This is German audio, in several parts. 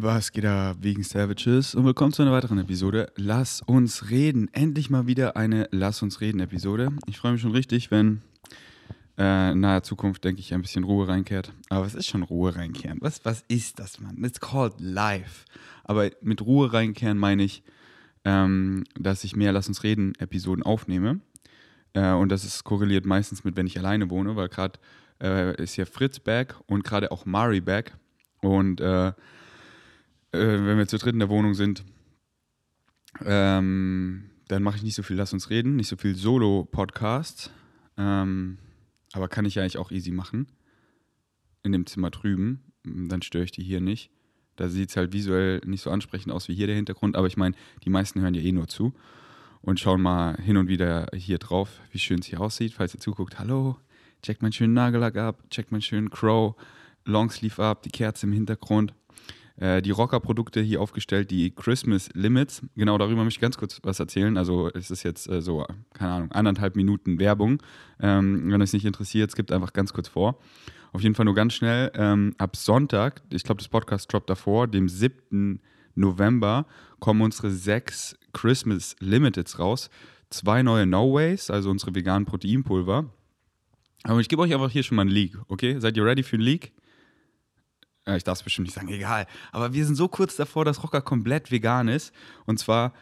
Was geht da wegen Savages und willkommen zu einer weiteren Episode. Lass uns reden. Endlich mal wieder eine Lass uns reden Episode. Ich freue mich schon richtig, wenn äh, in naher Zukunft, denke ich, ein bisschen Ruhe reinkehrt. Aber was ist schon Ruhe reinkehren? Was, was ist das, Mann? It's called life. Aber mit Ruhe reinkehren meine ich, ähm, dass ich mehr Lass uns reden Episoden aufnehme. Äh, und das ist korreliert meistens mit, wenn ich alleine wohne, weil gerade äh, ist ja Fritz back und gerade auch Mari back. Und äh, äh, wenn wir zu dritt in der Wohnung sind, ähm, dann mache ich nicht so viel Lass uns reden, nicht so viel Solo-Podcast. Ähm, aber kann ich ja eigentlich auch easy machen. In dem Zimmer drüben. Dann störe ich die hier nicht. Da sieht es halt visuell nicht so ansprechend aus wie hier der Hintergrund. Aber ich meine, die meisten hören ja eh nur zu und schauen mal hin und wieder hier drauf, wie schön es hier aussieht. Falls ihr zuguckt, hallo, check meinen schönen Nagellack ab, check meinen schönen Crow, Longsleeve ab, die Kerze im Hintergrund. Äh, die Rocker-Produkte hier aufgestellt, die Christmas Limits. Genau darüber möchte ich ganz kurz was erzählen. Also es ist jetzt äh, so, keine Ahnung, anderthalb Minuten Werbung. Ähm, wenn euch nicht interessiert, es gibt einfach ganz kurz vor. Auf jeden Fall nur ganz schnell. Ähm, ab Sonntag, ich glaube, das Podcast droppt davor, dem 7. November, kommen unsere sechs Christmas Limiteds raus. Zwei neue No Ways, also unsere veganen Proteinpulver. Aber ich gebe euch einfach hier schon mal einen Leak, okay? Seid ihr ready für einen Leak? Ja, ich darf es bestimmt nicht sagen, egal. Aber wir sind so kurz davor, dass Rocker komplett vegan ist. Und zwar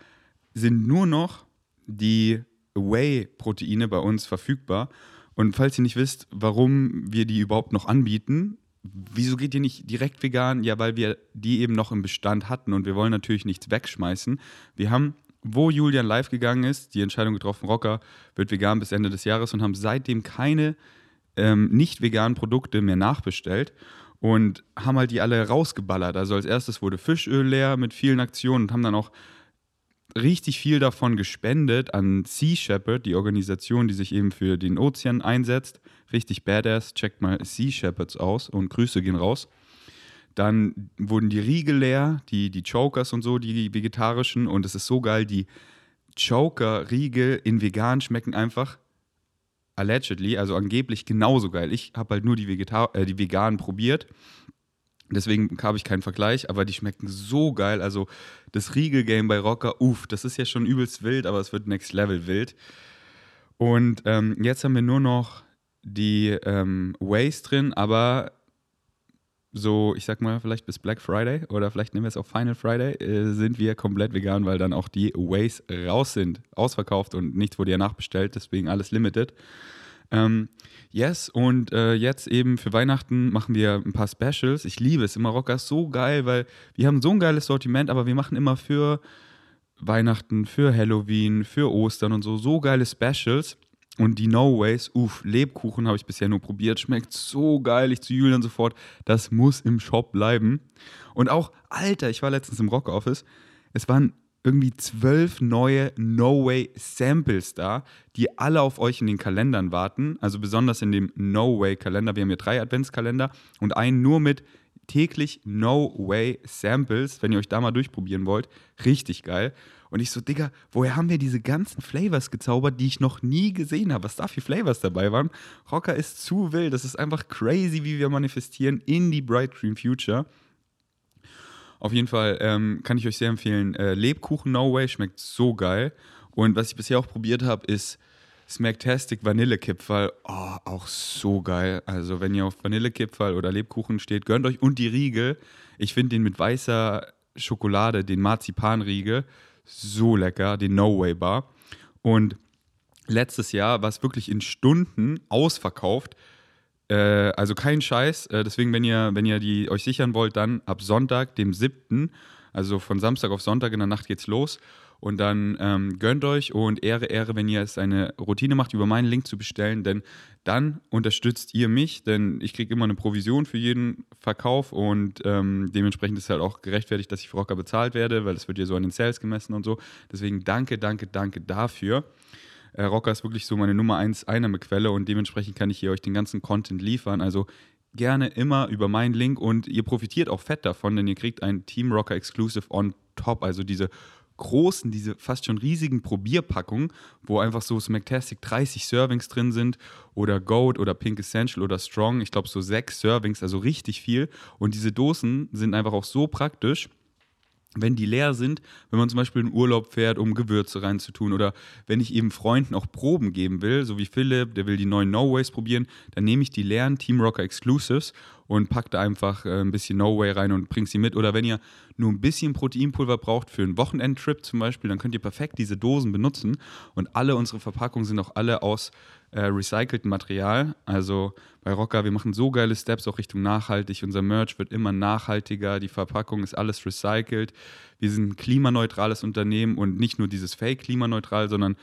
sind nur noch die Whey-Proteine bei uns verfügbar. Und falls ihr nicht wisst, warum wir die überhaupt noch anbieten, wieso geht ihr nicht direkt vegan? Ja, weil wir die eben noch im Bestand hatten und wir wollen natürlich nichts wegschmeißen. Wir haben, wo Julian live gegangen ist, die Entscheidung getroffen, Rocker wird vegan bis Ende des Jahres und haben seitdem keine ähm, nicht veganen Produkte mehr nachbestellt und haben halt die alle rausgeballert. Also als erstes wurde Fischöl leer mit vielen Aktionen und haben dann auch richtig viel davon gespendet an Sea Shepherd, die Organisation, die sich eben für den Ozean einsetzt. Richtig badass. Checkt mal Sea Shepherds aus und Grüße gehen raus. Dann wurden die Riegel leer, die, die Chokers und so, die vegetarischen. Und es ist so geil, die Choker-Riegel in vegan schmecken einfach allegedly, also angeblich genauso geil. Ich habe halt nur die, Vegetar äh, die veganen probiert. Deswegen habe ich keinen Vergleich, aber die schmecken so geil. Also das Riegel-Game bei Rocker, uff, das ist ja schon übelst wild, aber es wird Next Level wild. Und ähm, jetzt haben wir nur noch die ähm, Ways drin, aber so, ich sag mal, vielleicht bis Black Friday oder vielleicht nehmen wir es auf Final Friday, äh, sind wir komplett vegan, weil dann auch die Ways raus sind, ausverkauft und nichts wurde ja nachbestellt, deswegen alles limited. Ähm, yes, und äh, jetzt eben für Weihnachten machen wir ein paar Specials. Ich liebe es immer, Rocker ist so geil, weil wir haben so ein geiles Sortiment, aber wir machen immer für Weihnachten, für Halloween, für Ostern und so, so geile Specials. Und die No Ways, uff, Lebkuchen habe ich bisher nur probiert, schmeckt so geil. Ich zu Julian sofort, das muss im Shop bleiben. Und auch, Alter, ich war letztens im Rock Office, es waren irgendwie zwölf neue No Way Samples da, die alle auf euch in den Kalendern warten. Also besonders in dem No Way Kalender. Wir haben hier drei Adventskalender und einen nur mit täglich No Way Samples, wenn ihr euch da mal durchprobieren wollt. Richtig geil. Und ich so, Digga, woher haben wir diese ganzen Flavors gezaubert, die ich noch nie gesehen habe? Was da für Flavors dabei waren? Rocker ist zu wild. Das ist einfach crazy, wie wir manifestieren in die Bright Green Future. Auf jeden Fall ähm, kann ich euch sehr empfehlen. Äh, Lebkuchen No Way schmeckt so geil. Und was ich bisher auch probiert habe, ist Smacktastic Vanillekipferl. Oh, auch so geil. Also, wenn ihr auf Vanillekipferl oder Lebkuchen steht, gönnt euch. Und die Riegel. Ich finde den mit weißer Schokolade, den Marzipanriegel, so lecker, den No Way Bar. Und letztes Jahr war es wirklich in Stunden ausverkauft. Äh, also kein Scheiß. Äh, deswegen, wenn ihr, wenn ihr die euch sichern wollt, dann ab Sonntag, dem 7., also von Samstag auf Sonntag in der Nacht geht's los. Und dann ähm, gönnt euch und Ehre, Ehre, wenn ihr es eine Routine macht, über meinen Link zu bestellen, denn dann unterstützt ihr mich, denn ich kriege immer eine Provision für jeden Verkauf und ähm, dementsprechend ist halt auch gerechtfertigt, dass ich für Rocker bezahlt werde, weil es wird ja so an den Sales gemessen und so. Deswegen danke, danke, danke dafür. Äh, Rocker ist wirklich so meine Nummer 1 Einnahmequelle und dementsprechend kann ich hier euch den ganzen Content liefern. Also gerne immer über meinen Link und ihr profitiert auch fett davon, denn ihr kriegt ein Team Rocker Exclusive on top, also diese großen, diese fast schon riesigen Probierpackungen, wo einfach so Smactastic 30 Servings drin sind oder Goat oder Pink Essential oder Strong. Ich glaube so sechs Servings, also richtig viel. Und diese Dosen sind einfach auch so praktisch wenn die leer sind, wenn man zum Beispiel in Urlaub fährt, um Gewürze reinzutun oder wenn ich eben Freunden auch Proben geben will, so wie Philipp, der will die neuen No Ways probieren, dann nehme ich die leeren Team Rocker Exclusives und packe da einfach äh, ein bisschen No Way rein und bringe sie mit. Oder wenn ihr nur ein bisschen Proteinpulver braucht für einen Wochenendtrip zum Beispiel, dann könnt ihr perfekt diese Dosen benutzen und alle unsere Verpackungen sind auch alle aus äh, recyceltem Material. Also bei Rocker, wir machen so geile Steps auch Richtung nachhaltig. Unser Merch wird immer nachhaltiger, die Verpackung ist alles recycelt. Wir sind ein klimaneutrales Unternehmen und nicht nur dieses Fake klimaneutral, sondern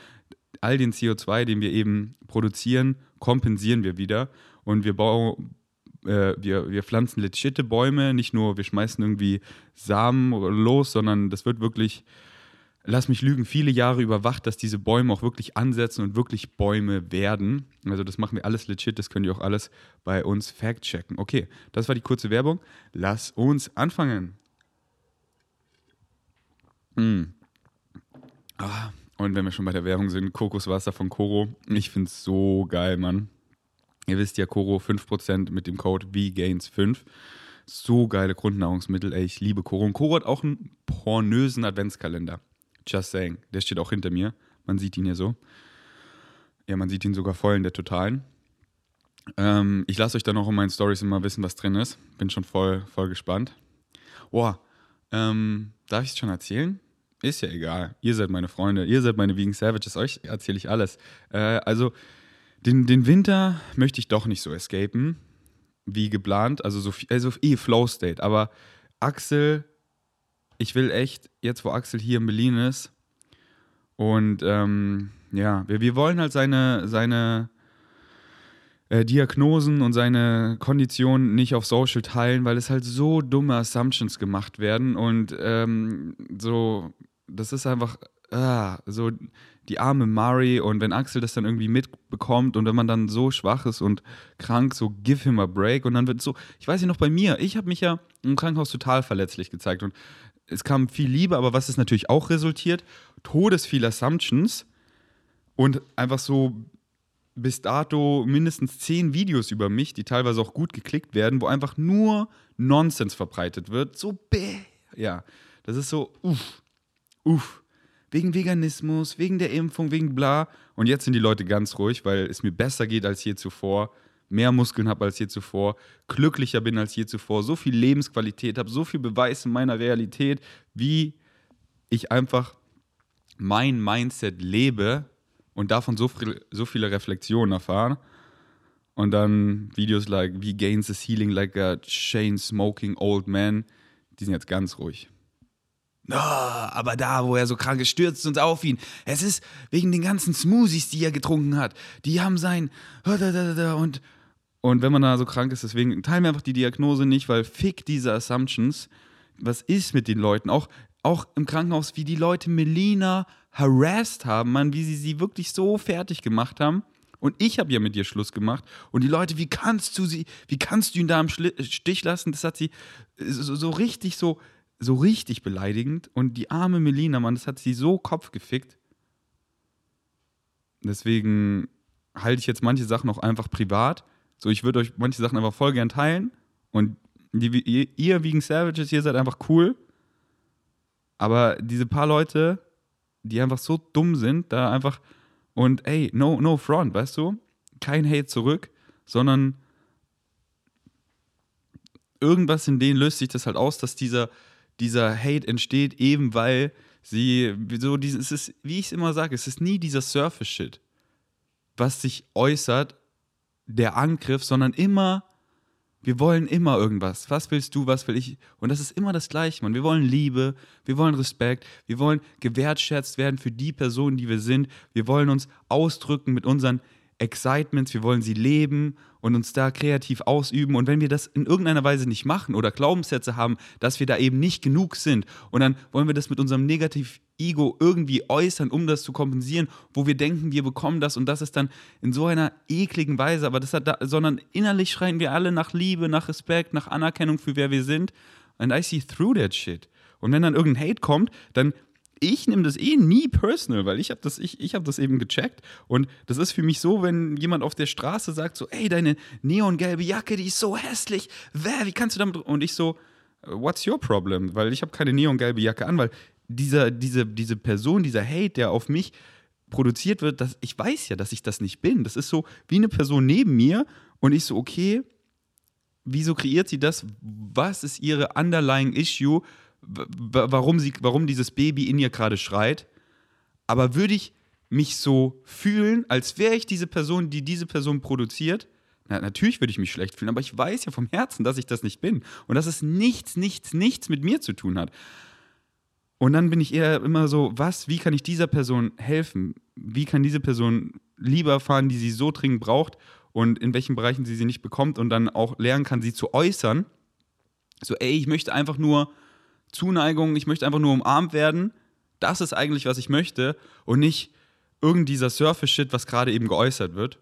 all den CO2, den wir eben produzieren, kompensieren wir wieder. Und wir bauen, äh, wir, wir pflanzen legitte Bäume, nicht nur wir schmeißen irgendwie Samen los, sondern das wird wirklich lass mich lügen, viele Jahre überwacht, dass diese Bäume auch wirklich ansetzen und wirklich Bäume werden. Also das machen wir alles legit, das könnt ihr auch alles bei uns fact-checken. Okay, das war die kurze Werbung. Lass uns anfangen. Mm. Ah, und wenn wir schon bei der Werbung sind, Kokoswasser von Koro. Ich finde es so geil, Mann. Ihr wisst ja, Koro 5% mit dem Code VGAINS5. So geile Grundnahrungsmittel, ey, ich liebe Koro. Und Koro hat auch einen pornösen Adventskalender. Just saying. Der steht auch hinter mir. Man sieht ihn hier so. Ja, man sieht ihn sogar voll in der Totalen. Ähm, ich lasse euch dann auch in meinen Stories immer wissen, was drin ist. Bin schon voll, voll gespannt. Boah, ähm, darf ich es schon erzählen? Ist ja egal. Ihr seid meine Freunde, ihr seid meine Vegan Savages, euch erzähle ich alles. Äh, also, den, den Winter möchte ich doch nicht so escapen, wie geplant. Also, so also eh Flow State. Aber Axel ich will echt, jetzt wo Axel hier in Berlin ist, und ähm, ja, wir, wir wollen halt seine, seine äh, Diagnosen und seine Konditionen nicht auf Social teilen, weil es halt so dumme Assumptions gemacht werden und ähm, so, das ist einfach ah, so die arme Mari und wenn Axel das dann irgendwie mitbekommt und wenn man dann so schwach ist und krank, so give him a break und dann wird so, ich weiß nicht noch bei mir, ich habe mich ja im Krankenhaus total verletzlich gezeigt und es kam viel Liebe, aber was ist natürlich auch resultiert? Todes viel Assumptions und einfach so bis dato mindestens zehn Videos über mich, die teilweise auch gut geklickt werden, wo einfach nur Nonsens verbreitet wird. So, bäh. Ja, das ist so, uff, uff. Wegen Veganismus, wegen der Impfung, wegen bla. Und jetzt sind die Leute ganz ruhig, weil es mir besser geht als je zuvor mehr Muskeln habe als je zuvor, glücklicher bin als je zuvor, so viel Lebensqualität habe, so viel Beweis in meiner Realität, wie ich einfach mein Mindset lebe und davon so, viel, so viele Reflexionen erfahre. Und dann Videos like Wie gains is healing like a chain smoking old man, die sind jetzt ganz ruhig. Oh, aber da, wo er so krank ist, stürzt uns auf ihn. Es ist wegen den ganzen Smoothies, die er getrunken hat. Die haben sein und und wenn man da so krank ist, deswegen teilen wir einfach die Diagnose nicht, weil fick diese Assumptions. Was ist mit den Leuten? Auch, auch im Krankenhaus, wie die Leute Melina harassed haben, man, wie sie sie wirklich so fertig gemacht haben. Und ich habe ja mit dir Schluss gemacht. Und die Leute, wie kannst du sie, wie kannst du ihn da im Stich lassen? Das hat sie so, so richtig, so, so richtig beleidigend. Und die arme Melina, Mann, das hat sie so Kopf gefickt. Deswegen halte ich jetzt manche Sachen auch einfach privat so, ich würde euch manche Sachen einfach voll gern teilen. Und die, ihr, ihr Vegan Savages, ihr seid einfach cool. Aber diese paar Leute, die einfach so dumm sind, da einfach. Und ey, no, no front, weißt du? Kein Hate zurück, sondern irgendwas in denen löst sich das halt aus, dass dieser, dieser Hate entsteht, eben weil sie so dieses, es ist, wie ich es immer sage, es ist nie dieser Surface-Shit, was sich äußert der Angriff, sondern immer, wir wollen immer irgendwas. Was willst du, was will ich? Und das ist immer das Gleiche, man. Wir wollen Liebe, wir wollen Respekt, wir wollen gewertschätzt werden für die Person, die wir sind. Wir wollen uns ausdrücken mit unseren Excitements, wir wollen sie leben und uns da kreativ ausüben. Und wenn wir das in irgendeiner Weise nicht machen oder Glaubenssätze haben, dass wir da eben nicht genug sind, und dann wollen wir das mit unserem Negativ-Ego irgendwie äußern, um das zu kompensieren, wo wir denken, wir bekommen das und das ist dann in so einer ekligen Weise, aber das hat da, sondern innerlich schreien wir alle nach Liebe, nach Respekt, nach Anerkennung für wer wir sind. And I see through that shit. Und wenn dann irgendein Hate kommt, dann ich nehme das eh nie personal, weil ich habe das, ich, ich hab das eben gecheckt. Und das ist für mich so, wenn jemand auf der Straße sagt, so, ey, deine neongelbe Jacke, die ist so hässlich. Wer, wie kannst du damit. Und ich so, what's your problem? Weil ich habe keine neongelbe Jacke an, weil dieser, diese, diese Person, dieser Hate, der auf mich produziert wird, das, ich weiß ja, dass ich das nicht bin. Das ist so wie eine Person neben mir und ich so, okay, wieso kreiert sie das? Was ist ihre underlying issue? Warum, sie, warum dieses Baby in ihr gerade schreit. Aber würde ich mich so fühlen, als wäre ich diese Person, die diese Person produziert? Na, natürlich würde ich mich schlecht fühlen, aber ich weiß ja vom Herzen, dass ich das nicht bin. Und dass es nichts, nichts, nichts mit mir zu tun hat. Und dann bin ich eher immer so, was, wie kann ich dieser Person helfen? Wie kann diese Person lieber erfahren, die sie so dringend braucht und in welchen Bereichen sie sie nicht bekommt und dann auch lernen kann, sie zu äußern? So, ey, ich möchte einfach nur Zuneigung, ich möchte einfach nur umarmt werden. Das ist eigentlich, was ich möchte und nicht irgend dieser Surface-Shit, was gerade eben geäußert wird.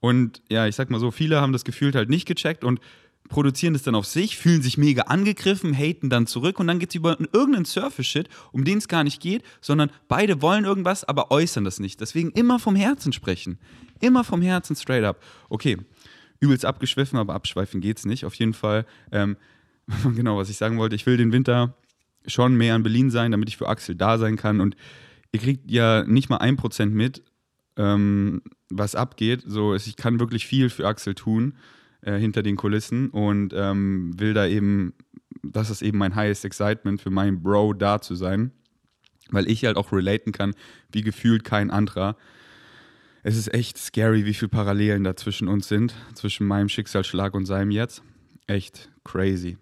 Und ja, ich sag mal so, viele haben das Gefühl halt nicht gecheckt und produzieren das dann auf sich, fühlen sich mega angegriffen, haten dann zurück und dann geht es über irgendeinen Surface-Shit, um den es gar nicht geht, sondern beide wollen irgendwas, aber äußern das nicht. Deswegen immer vom Herzen sprechen. Immer vom Herzen straight up. Okay, übelst abgeschwiffen, aber abschweifen geht's nicht. Auf jeden Fall, ähm, genau, was ich sagen wollte, ich will den Winter schon mehr in Berlin sein, damit ich für Axel da sein kann. Und ihr kriegt ja nicht mal ein Prozent mit, ähm, was abgeht. So, ich kann wirklich viel für Axel tun äh, hinter den Kulissen und ähm, will da eben, das ist eben mein highest excitement für meinen Bro da zu sein, weil ich halt auch relaten kann, wie gefühlt kein anderer. Es ist echt scary, wie viele Parallelen da zwischen uns sind, zwischen meinem Schicksalsschlag und seinem jetzt. Echt crazy.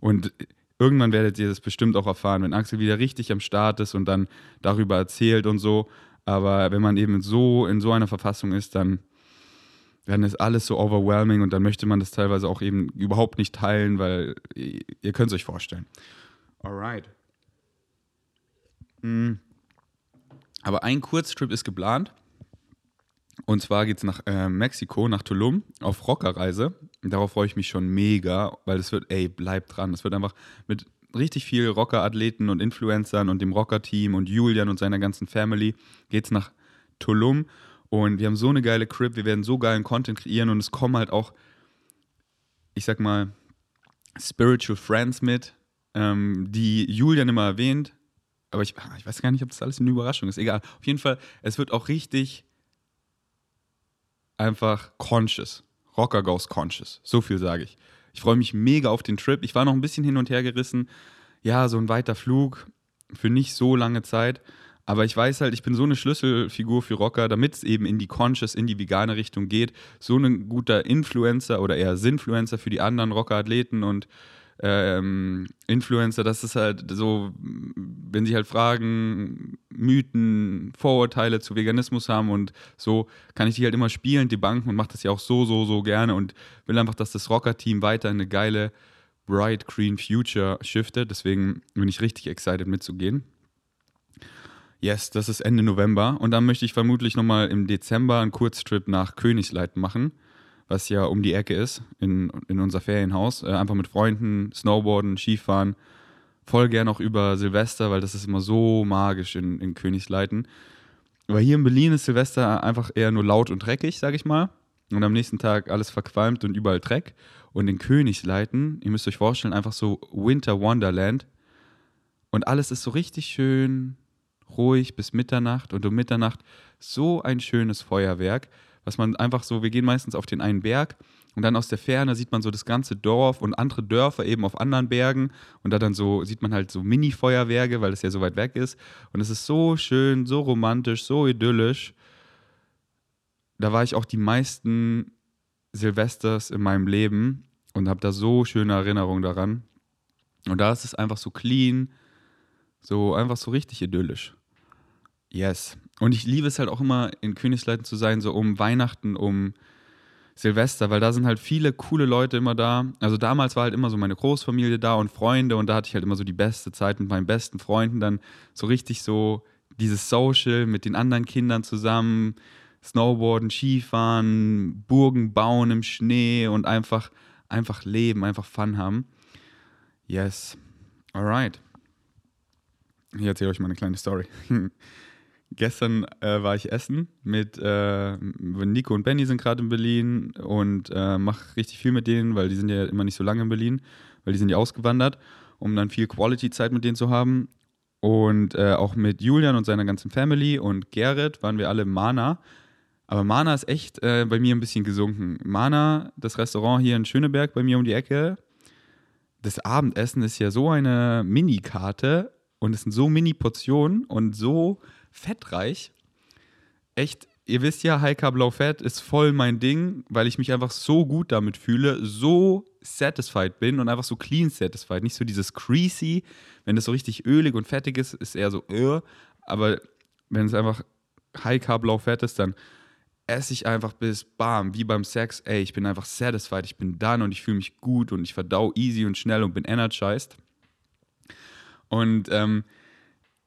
Und irgendwann werdet ihr das bestimmt auch erfahren, wenn Axel wieder richtig am Start ist und dann darüber erzählt und so. Aber wenn man eben so in so einer Verfassung ist, dann, dann ist alles so overwhelming und dann möchte man das teilweise auch eben überhaupt nicht teilen, weil ihr könnt es euch vorstellen. Alright. Mhm. Aber ein Kurztrip ist geplant. Und zwar geht es nach äh, Mexiko, nach Tulum, auf Rockerreise. Darauf freue ich mich schon mega, weil es wird, ey, bleib dran. Es wird einfach mit richtig viel Rocker-Athleten und Influencern und dem Rocker-Team und Julian und seiner ganzen Family geht es nach Tulum. Und wir haben so eine geile Crib, wir werden so geilen Content kreieren und es kommen halt auch, ich sag mal, Spiritual Friends mit, ähm, die Julian immer erwähnt. Aber ich, ich weiß gar nicht, ob das alles eine Überraschung ist. Egal. Auf jeden Fall, es wird auch richtig einfach conscious. Rocker goes conscious. So viel sage ich. Ich freue mich mega auf den Trip. Ich war noch ein bisschen hin und her gerissen. Ja, so ein weiter Flug für nicht so lange Zeit. Aber ich weiß halt, ich bin so eine Schlüsselfigur für Rocker, damit es eben in die Conscious, in die vegane Richtung geht. So ein guter Influencer oder eher Sinfluencer für die anderen Rocker-Athleten und ähm, Influencer, das ist halt so, wenn sie halt Fragen, Mythen, Vorurteile zu Veganismus haben und so, kann ich die halt immer spielen, die Banken und mache das ja auch so, so, so gerne und will einfach, dass das Rocker-Team weiter in eine geile, bright, green Future shiftet. Deswegen bin ich richtig excited mitzugehen. Yes, das ist Ende November und dann möchte ich vermutlich nochmal im Dezember einen Kurztrip nach Königsleit machen was ja um die Ecke ist, in, in unser Ferienhaus. Äh, einfach mit Freunden, Snowboarden, Skifahren. Voll gern auch über Silvester, weil das ist immer so magisch in, in Königsleiten. Aber hier in Berlin ist Silvester einfach eher nur laut und dreckig, sag ich mal. Und am nächsten Tag alles verqualmt und überall Dreck. Und in Königsleiten, ihr müsst euch vorstellen, einfach so Winter Wonderland. Und alles ist so richtig schön ruhig bis Mitternacht. Und um Mitternacht so ein schönes Feuerwerk was man einfach so, wir gehen meistens auf den einen Berg und dann aus der Ferne sieht man so das ganze Dorf und andere Dörfer eben auf anderen Bergen und da dann so sieht man halt so Mini-Feuerwerke, weil es ja so weit weg ist und es ist so schön, so romantisch, so idyllisch. Da war ich auch die meisten Silvesters in meinem Leben und habe da so schöne Erinnerungen daran. Und da ist es einfach so clean, so einfach so richtig idyllisch. Yes. Und ich liebe es halt auch immer, in Königsleiten zu sein, so um Weihnachten, um Silvester, weil da sind halt viele coole Leute immer da. Also damals war halt immer so meine Großfamilie da und Freunde und da hatte ich halt immer so die beste Zeit mit meinen besten Freunden. Dann so richtig so dieses Social mit den anderen Kindern zusammen, Snowboarden, Skifahren, Burgen bauen im Schnee und einfach, einfach leben, einfach Fun haben. Yes. Alright. ich erzähle euch mal eine kleine Story. Gestern äh, war ich essen mit äh, Nico und Benny sind gerade in Berlin und äh, mache richtig viel mit denen, weil die sind ja immer nicht so lange in Berlin, weil die sind ja ausgewandert, um dann viel Quality-Zeit mit denen zu haben. Und äh, auch mit Julian und seiner ganzen Family und Gerrit waren wir alle Mana. Aber Mana ist echt äh, bei mir ein bisschen gesunken. Mana, das Restaurant hier in Schöneberg bei mir um die Ecke, das Abendessen ist ja so eine Mini-Karte und es sind so Mini-Portionen und so fettreich. Echt, ihr wisst ja, High Carb Low Fat ist voll mein Ding, weil ich mich einfach so gut damit fühle, so satisfied bin und einfach so clean satisfied. Nicht so dieses creasy, wenn es so richtig ölig und fettig ist, ist eher so, äh, aber wenn es einfach High Carb Low Fat ist, dann esse ich einfach bis bam, wie beim Sex, ey, ich bin einfach satisfied, ich bin done und ich fühle mich gut und ich verdau easy und schnell und bin energized. Und ähm,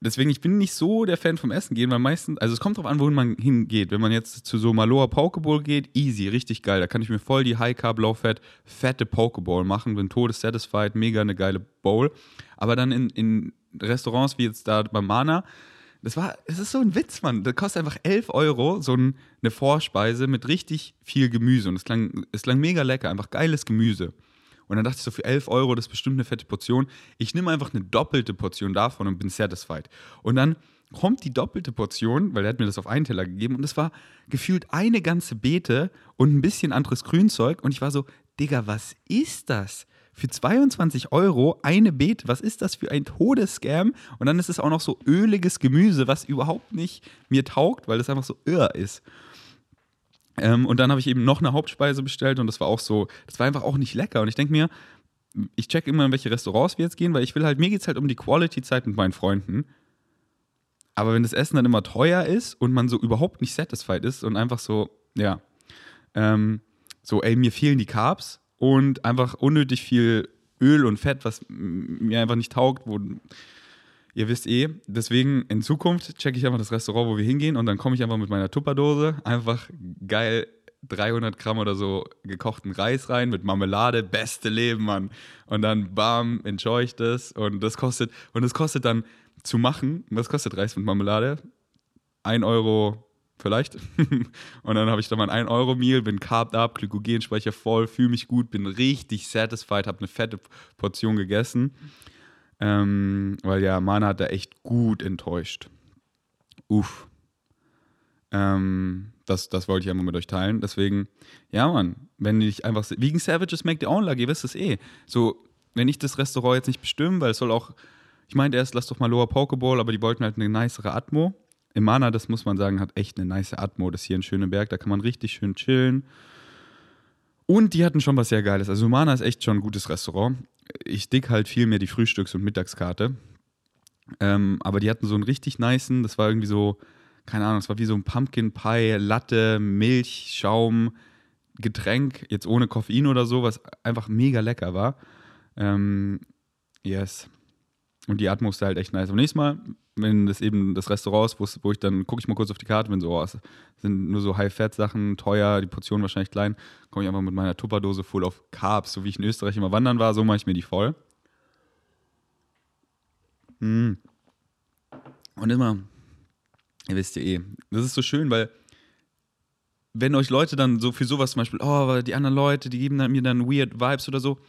deswegen, ich bin nicht so der Fan vom Essen gehen, weil meistens, also es kommt drauf an, wohin man hingeht. Wenn man jetzt zu so Maloa Pokeball geht, easy, richtig geil. Da kann ich mir voll die High Carb, Low Fat, fette Pokeball machen, bin todessatisfied, mega eine geile Bowl. Aber dann in, in Restaurants wie jetzt da beim Mana, das war, es ist so ein Witz, Mann. Das kostet einfach 11 Euro, so ein, eine Vorspeise mit richtig viel Gemüse. Und es klang, es klang mega lecker, einfach geiles Gemüse. Und dann dachte ich so, für 11 Euro, das ist bestimmt eine fette Portion. Ich nehme einfach eine doppelte Portion davon und bin satisfied. Und dann kommt die doppelte Portion, weil er hat mir das auf einen Teller gegeben und es war gefühlt eine ganze Beete und ein bisschen anderes Grünzeug. Und ich war so, Digga, was ist das? für 22 Euro eine Beete. Was ist das für ein Todesscam? Und dann ist es auch noch so öliges Gemüse, was überhaupt nicht mir taugt, weil das einfach so irr ist. Ähm, und dann habe ich eben noch eine Hauptspeise bestellt und das war auch so, das war einfach auch nicht lecker. Und ich denke mir, ich check immer, in welche Restaurants wir jetzt gehen, weil ich will halt, mir geht es halt um die Quality-Zeit mit meinen Freunden. Aber wenn das Essen dann immer teuer ist und man so überhaupt nicht satisfied ist und einfach so, ja, ähm, so, ey, mir fehlen die Carbs, und einfach unnötig viel Öl und Fett, was mir einfach nicht taugt, wo ihr wisst eh, deswegen in Zukunft checke ich einfach das Restaurant, wo wir hingehen und dann komme ich einfach mit meiner Tupperdose, einfach geil 300 Gramm oder so gekochten Reis rein mit Marmelade, beste Leben, Mann. Und dann bam, enjoy ich das und das kostet, und das kostet dann zu machen, was kostet Reis mit Marmelade? 1 Euro vielleicht. und dann habe ich da mein 1-Euro-Meal, bin carved up, Glykogenspeicher voll, fühle mich gut, bin richtig satisfied, habe eine fette Portion gegessen. Ähm, weil ja, Mana hat da echt gut enttäuscht. Uff. Ähm, das, das wollte ich einmal mit euch teilen. Deswegen, ja, Mann, wenn ich einfach. Wegen Savages make the own luck, ihr wisst es eh. So, wenn ich das Restaurant jetzt nicht bestimme, weil es soll auch. Ich meinte erst, lass doch mal Lower Pokeball, aber die wollten halt eine nicere Atmo. Imana, das muss man sagen, hat echt eine nice Atmo, das hier in Schöneberg. Da kann man richtig schön chillen. Und die hatten schon was sehr Geiles. Also Imana ist echt schon ein gutes Restaurant. Ich dick halt viel mehr die Frühstücks- und Mittagskarte. Ähm, aber die hatten so einen richtig niceen, das war irgendwie so, keine Ahnung, das war wie so ein Pumpkin Pie, Latte, Milch, Schaum, Getränk, jetzt ohne Koffein oder so, was einfach mega lecker war. Ähm, yes. Und die ist halt echt nice. Aber nächstes Mal, wenn das eben das Restaurant ist, wo ich dann gucke ich mal kurz auf die Karte, wenn so, oh, sind nur so High-Fat-Sachen, teuer, die Portion wahrscheinlich klein, komme ich einfach mit meiner Tupperdose voll auf Carbs, so wie ich in Österreich immer wandern war, so mache ich mir die voll. Mm. Und immer, ihr wisst ja eh, das ist so schön, weil wenn euch Leute dann so für sowas zum Beispiel, oh, die anderen Leute, die geben mir dann weird Vibes oder so,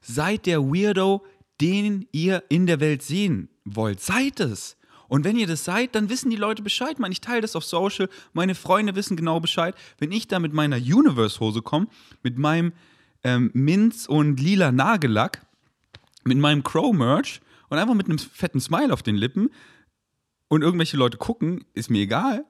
seid der Weirdo, den ihr in der Welt sehen wollt. Seid es. Und wenn ihr das seid, dann wissen die Leute Bescheid. Man, ich teile das auf Social. Meine Freunde wissen genau Bescheid. Wenn ich da mit meiner Universe-Hose komme, mit meinem ähm, Minz und lila Nagellack, mit meinem Crow-Merch und einfach mit einem fetten Smile auf den Lippen und irgendwelche Leute gucken, ist mir egal.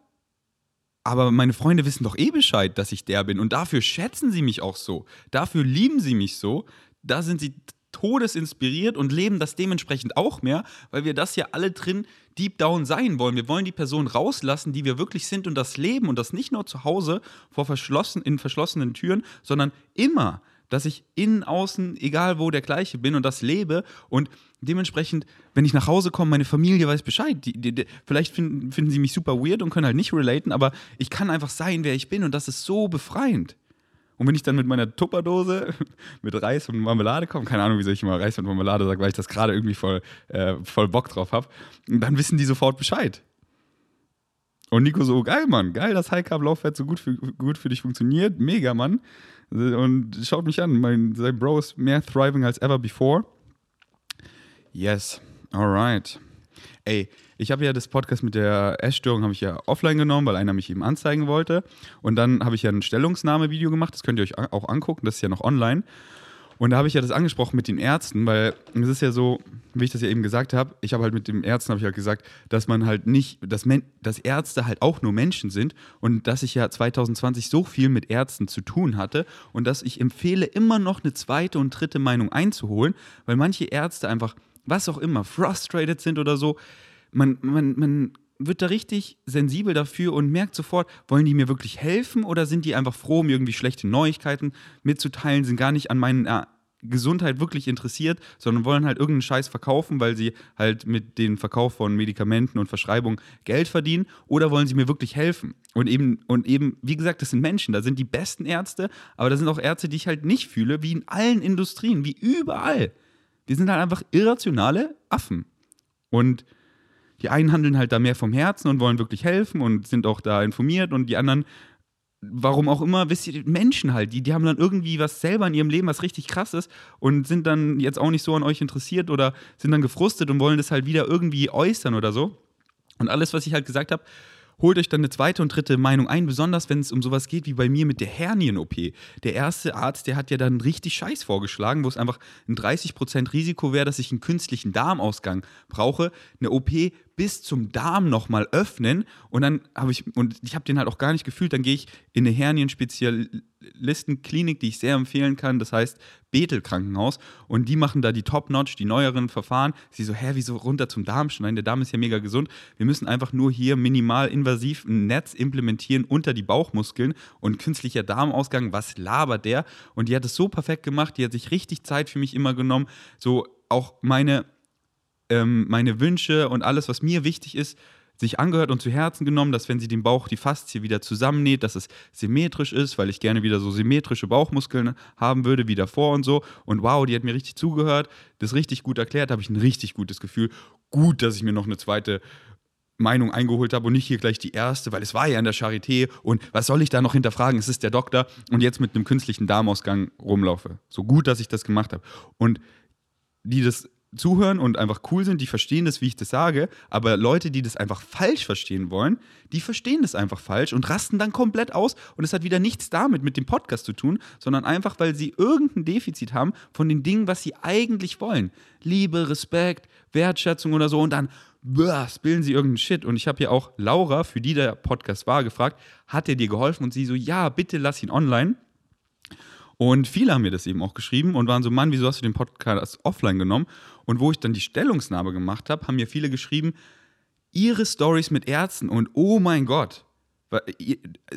Aber meine Freunde wissen doch eh Bescheid, dass ich der bin. Und dafür schätzen sie mich auch so. Dafür lieben sie mich so. Da sind sie todesinspiriert und leben das dementsprechend auch mehr, weil wir das ja alle drin deep down sein wollen. Wir wollen die Person rauslassen, die wir wirklich sind und das leben und das nicht nur zu Hause vor verschlossen, in verschlossenen Türen, sondern immer, dass ich innen, außen, egal wo, der gleiche bin und das lebe und dementsprechend, wenn ich nach Hause komme, meine Familie weiß Bescheid. Die, die, die, vielleicht finden, finden sie mich super weird und können halt nicht relaten, aber ich kann einfach sein, wer ich bin und das ist so befreiend. Und wenn ich dann mit meiner Tupperdose mit Reis und Marmelade komme, keine Ahnung, wieso ich immer Reis und Marmelade sage, weil ich das gerade irgendwie voll, äh, voll Bock drauf habe, dann wissen die sofort Bescheid. Und Nico so, geil, Mann, geil, dass High Carb Laufwert so gut für, gut für dich funktioniert. Mega, Mann. Und schaut mich an, mein, sein Bro ist mehr thriving als ever before. Yes, alright. Ey, ich habe ja das Podcast mit der Essstörung habe ich ja offline genommen, weil einer mich eben anzeigen wollte. Und dann habe ich ja ein Stellungsnahme-Video gemacht, das könnt ihr euch auch angucken, das ist ja noch online. Und da habe ich ja das angesprochen mit den Ärzten, weil es ist ja so, wie ich das ja eben gesagt habe, ich habe halt mit den Ärzten habe ich halt gesagt, dass man halt nicht, dass, Men dass Ärzte halt auch nur Menschen sind und dass ich ja 2020 so viel mit Ärzten zu tun hatte und dass ich empfehle, immer noch eine zweite und dritte Meinung einzuholen, weil manche Ärzte einfach, was auch immer, frustrated sind oder so, man, man, man wird da richtig sensibel dafür und merkt sofort, wollen die mir wirklich helfen oder sind die einfach froh, mir irgendwie schlechte Neuigkeiten mitzuteilen, sind gar nicht an meiner Gesundheit wirklich interessiert, sondern wollen halt irgendeinen Scheiß verkaufen, weil sie halt mit dem Verkauf von Medikamenten und Verschreibungen Geld verdienen oder wollen sie mir wirklich helfen? Und eben, und eben, wie gesagt, das sind Menschen, da sind die besten Ärzte, aber da sind auch Ärzte, die ich halt nicht fühle, wie in allen Industrien, wie überall. Die sind halt einfach irrationale Affen. Und die einen handeln halt da mehr vom Herzen und wollen wirklich helfen und sind auch da informiert und die anderen, warum auch immer, wisst ihr, Menschen halt, die, die haben dann irgendwie was selber in ihrem Leben, was richtig krass ist und sind dann jetzt auch nicht so an euch interessiert oder sind dann gefrustet und wollen das halt wieder irgendwie äußern oder so. Und alles, was ich halt gesagt habe, holt euch dann eine zweite und dritte Meinung ein, besonders wenn es um sowas geht wie bei mir mit der Hernien-OP. Der erste Arzt, der hat ja dann richtig Scheiß vorgeschlagen, wo es einfach ein 30% Risiko wäre, dass ich einen künstlichen Darmausgang brauche. Eine OP bis zum Darm nochmal öffnen und dann habe ich, und ich habe den halt auch gar nicht gefühlt, dann gehe ich in eine Hernien-Spezialistenklinik, die ich sehr empfehlen kann, das heißt Bethel Krankenhaus und die machen da die Top-Notch, die neueren Verfahren. Sie so, hä, wieso runter zum Darm schneiden? Der Darm ist ja mega gesund. Wir müssen einfach nur hier minimal invasiv ein Netz implementieren unter die Bauchmuskeln und künstlicher Darmausgang, was labert der? Und die hat es so perfekt gemacht, die hat sich richtig Zeit für mich immer genommen, so auch meine ähm, meine Wünsche und alles, was mir wichtig ist, sich angehört und zu Herzen genommen, dass wenn sie den Bauch, die Faszie wieder zusammennäht, dass es symmetrisch ist, weil ich gerne wieder so symmetrische Bauchmuskeln haben würde wie davor und so. Und wow, die hat mir richtig zugehört, das richtig gut erklärt, habe ich ein richtig gutes Gefühl. Gut, dass ich mir noch eine zweite Meinung eingeholt habe und nicht hier gleich die erste, weil es war ja in der Charité und was soll ich da noch hinterfragen? Es ist der Doktor und jetzt mit einem künstlichen Darmausgang rumlaufe. So gut, dass ich das gemacht habe. Und die das zuhören und einfach cool sind, die verstehen das, wie ich das sage, aber Leute, die das einfach falsch verstehen wollen, die verstehen das einfach falsch und rasten dann komplett aus und es hat wieder nichts damit mit dem Podcast zu tun, sondern einfach, weil sie irgendein Defizit haben von den Dingen, was sie eigentlich wollen. Liebe, Respekt, Wertschätzung oder so und dann bilden sie irgendeinen Shit. Und ich habe hier auch Laura, für die der Podcast war, gefragt, hat er dir geholfen? Und sie so, ja, bitte lass ihn online. Und viele haben mir das eben auch geschrieben und waren so, Mann, wieso hast du den Podcast offline genommen? Und wo ich dann die Stellungsnahme gemacht habe, haben mir viele geschrieben, ihre Stories mit Ärzten und oh mein Gott.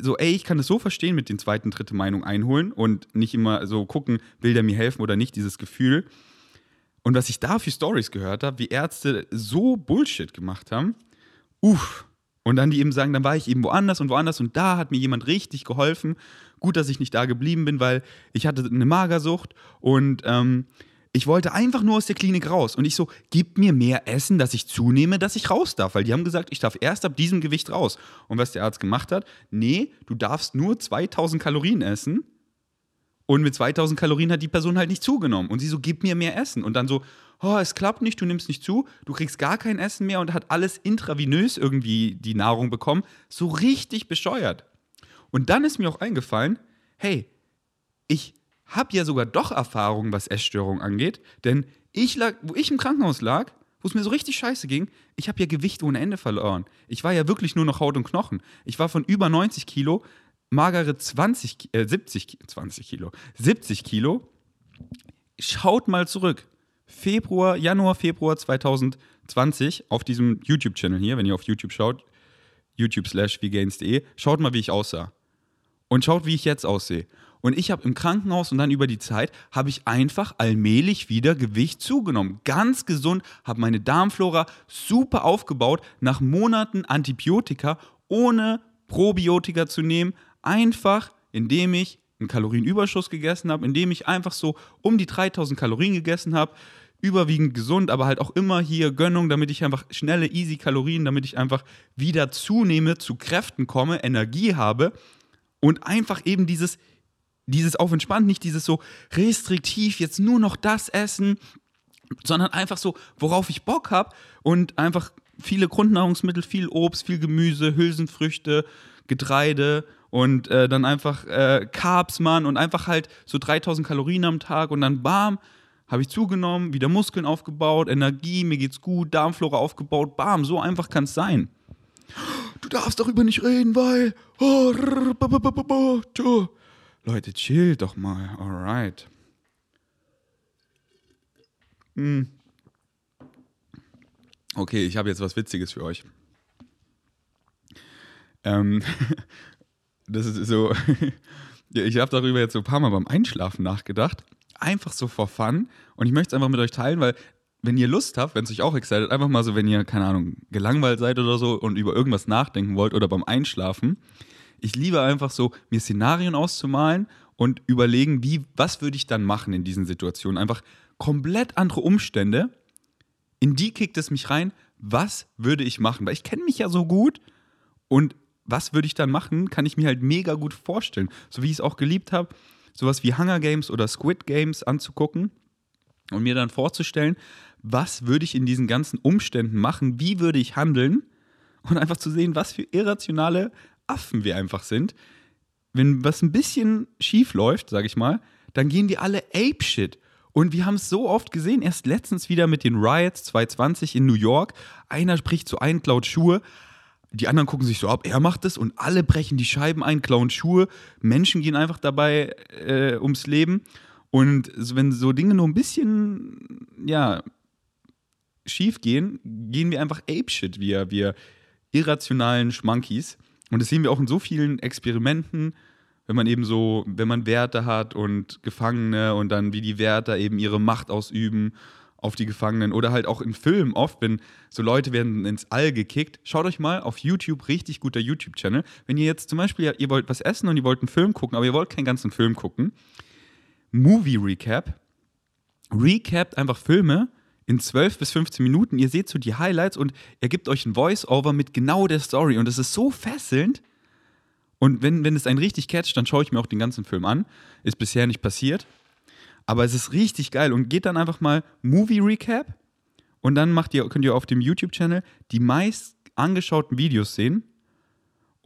So, ey, ich kann es so verstehen mit den zweiten, dritte Meinung einholen und nicht immer so gucken, will der mir helfen oder nicht, dieses Gefühl. Und was ich da für Stories gehört habe, wie Ärzte so Bullshit gemacht haben, uff. Und dann die eben sagen, dann war ich eben woanders und woanders und da hat mir jemand richtig geholfen gut, dass ich nicht da geblieben bin, weil ich hatte eine Magersucht und ähm, ich wollte einfach nur aus der Klinik raus. Und ich so, gib mir mehr Essen, dass ich zunehme, dass ich raus darf. Weil die haben gesagt, ich darf erst ab diesem Gewicht raus. Und was der Arzt gemacht hat, nee, du darfst nur 2000 Kalorien essen. Und mit 2000 Kalorien hat die Person halt nicht zugenommen. Und sie so, gib mir mehr Essen. Und dann so, oh, es klappt nicht, du nimmst nicht zu, du kriegst gar kein Essen mehr und hat alles intravenös irgendwie die Nahrung bekommen. So richtig bescheuert. Und dann ist mir auch eingefallen, hey, ich habe ja sogar doch Erfahrung, was Essstörungen angeht, denn ich lag, wo ich im Krankenhaus lag, wo es mir so richtig scheiße ging, ich habe ja Gewicht ohne Ende verloren. Ich war ja wirklich nur noch Haut und Knochen. Ich war von über 90 Kilo, magere 20, äh, 70, 20 Kilo, 70 Kilo. Schaut mal zurück. Februar, Januar, Februar 2020 auf diesem YouTube-Channel hier, wenn ihr auf YouTube schaut, YouTube slash vgains.de, schaut mal, wie ich aussah. Und schaut, wie ich jetzt aussehe. Und ich habe im Krankenhaus und dann über die Zeit, habe ich einfach allmählich wieder Gewicht zugenommen. Ganz gesund, habe meine Darmflora super aufgebaut, nach Monaten Antibiotika, ohne Probiotika zu nehmen, einfach indem ich einen Kalorienüberschuss gegessen habe, indem ich einfach so um die 3000 Kalorien gegessen habe, überwiegend gesund, aber halt auch immer hier Gönnung, damit ich einfach schnelle, easy Kalorien, damit ich einfach wieder zunehme, zu Kräften komme, Energie habe und einfach eben dieses, dieses auf entspannt, nicht dieses so restriktiv, jetzt nur noch das essen, sondern einfach so, worauf ich Bock habe und einfach viele Grundnahrungsmittel, viel Obst, viel Gemüse, Hülsenfrüchte, Getreide und äh, dann einfach äh, Carbs, Mann, und einfach halt so 3000 Kalorien am Tag und dann bam, habe ich zugenommen, wieder Muskeln aufgebaut, Energie, mir geht's gut, Darmflora aufgebaut, bam, so einfach kann es sein. Du darfst darüber nicht reden, weil. Oh, Leute, chill doch mal, alright. Hm. Okay, ich habe jetzt was Witziges für euch. Ähm, das ist so. ich habe darüber jetzt so ein paar Mal beim Einschlafen nachgedacht. Einfach so for fun. Und ich möchte es einfach mit euch teilen, weil, wenn ihr Lust habt, wenn es euch auch excited, einfach mal so, wenn ihr, keine Ahnung, gelangweilt seid oder so und über irgendwas nachdenken wollt oder beim Einschlafen. Ich liebe einfach so, mir Szenarien auszumalen und überlegen, wie, was würde ich dann machen in diesen Situationen. Einfach komplett andere Umstände. In die kickt es mich rein, was würde ich machen? Weil ich kenne mich ja so gut und was würde ich dann machen, kann ich mir halt mega gut vorstellen. So wie ich es auch geliebt habe, sowas wie Hunger Games oder Squid Games anzugucken und mir dann vorzustellen, was würde ich in diesen ganzen Umständen machen, wie würde ich handeln und einfach zu sehen, was für irrationale Affen wir einfach sind. Wenn was ein bisschen schief läuft, sag ich mal, dann gehen die alle apeshit. Und wir haben es so oft gesehen, erst letztens wieder mit den Riots 220 in New York. Einer spricht zu einem, klaut Schuhe, die anderen gucken sich so ab, er macht es und alle brechen die Scheiben ein, klauen Schuhe. Menschen gehen einfach dabei äh, ums Leben. Und wenn so Dinge nur ein bisschen, ja, schief gehen, gehen wir einfach apeshit, wir, wir irrationalen Schmankies. Und das sehen wir auch in so vielen Experimenten, wenn man eben so, wenn man Werte hat und Gefangene und dann wie die Wärter eben ihre Macht ausüben auf die Gefangenen oder halt auch in Filmen oft, wenn so Leute werden ins All gekickt. Schaut euch mal auf YouTube, richtig guter YouTube-Channel. Wenn ihr jetzt zum Beispiel, ihr wollt was essen und ihr wollt einen Film gucken, aber ihr wollt keinen ganzen Film gucken, Movie Recap, recapt einfach Filme in 12 bis 15 Minuten. Ihr seht so die Highlights und er gibt euch ein Voice-Over mit genau der Story und es ist so fesselnd. Und wenn, wenn es einen richtig catcht, dann schaue ich mir auch den ganzen Film an. Ist bisher nicht passiert. Aber es ist richtig geil und geht dann einfach mal Movie Recap und dann macht ihr, könnt ihr auf dem YouTube-Channel die meist angeschauten Videos sehen.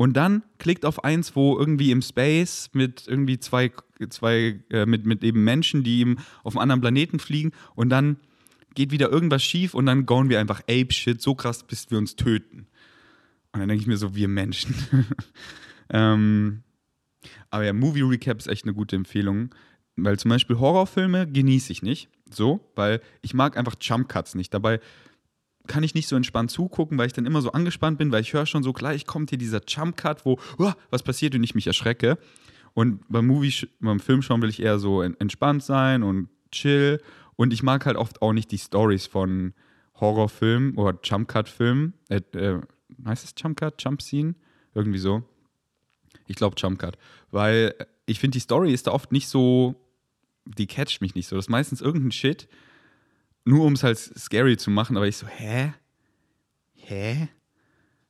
Und dann klickt auf eins, wo irgendwie im Space mit irgendwie zwei, zwei äh, mit, mit eben Menschen, die eben auf einem anderen Planeten fliegen und dann geht wieder irgendwas schief und dann gauen wir einfach Ape-Shit so krass, bis wir uns töten. Und dann denke ich mir so, wir Menschen. ähm, aber ja, Movie Recap ist echt eine gute Empfehlung. Weil zum Beispiel Horrorfilme genieße ich nicht. So, weil ich mag einfach Jump Cuts nicht. Dabei kann ich nicht so entspannt zugucken, weil ich dann immer so angespannt bin, weil ich höre schon so gleich kommt hier dieser Jump Cut, wo oh, was passiert und ich mich erschrecke. Und beim Movie, beim Film schauen will ich eher so entspannt sein und chill. Und ich mag halt oft auch nicht die Stories von Horrorfilmen oder Jump Cut Filmen. Äh, äh, heißt es Jump Cut, Jump Scene? Irgendwie so. Ich glaube Jump Cut. Weil ich finde, die Story ist da oft nicht so, die catcht mich nicht so. Das ist meistens irgendein Shit, nur um es halt scary zu machen, aber ich so, hä? Hä?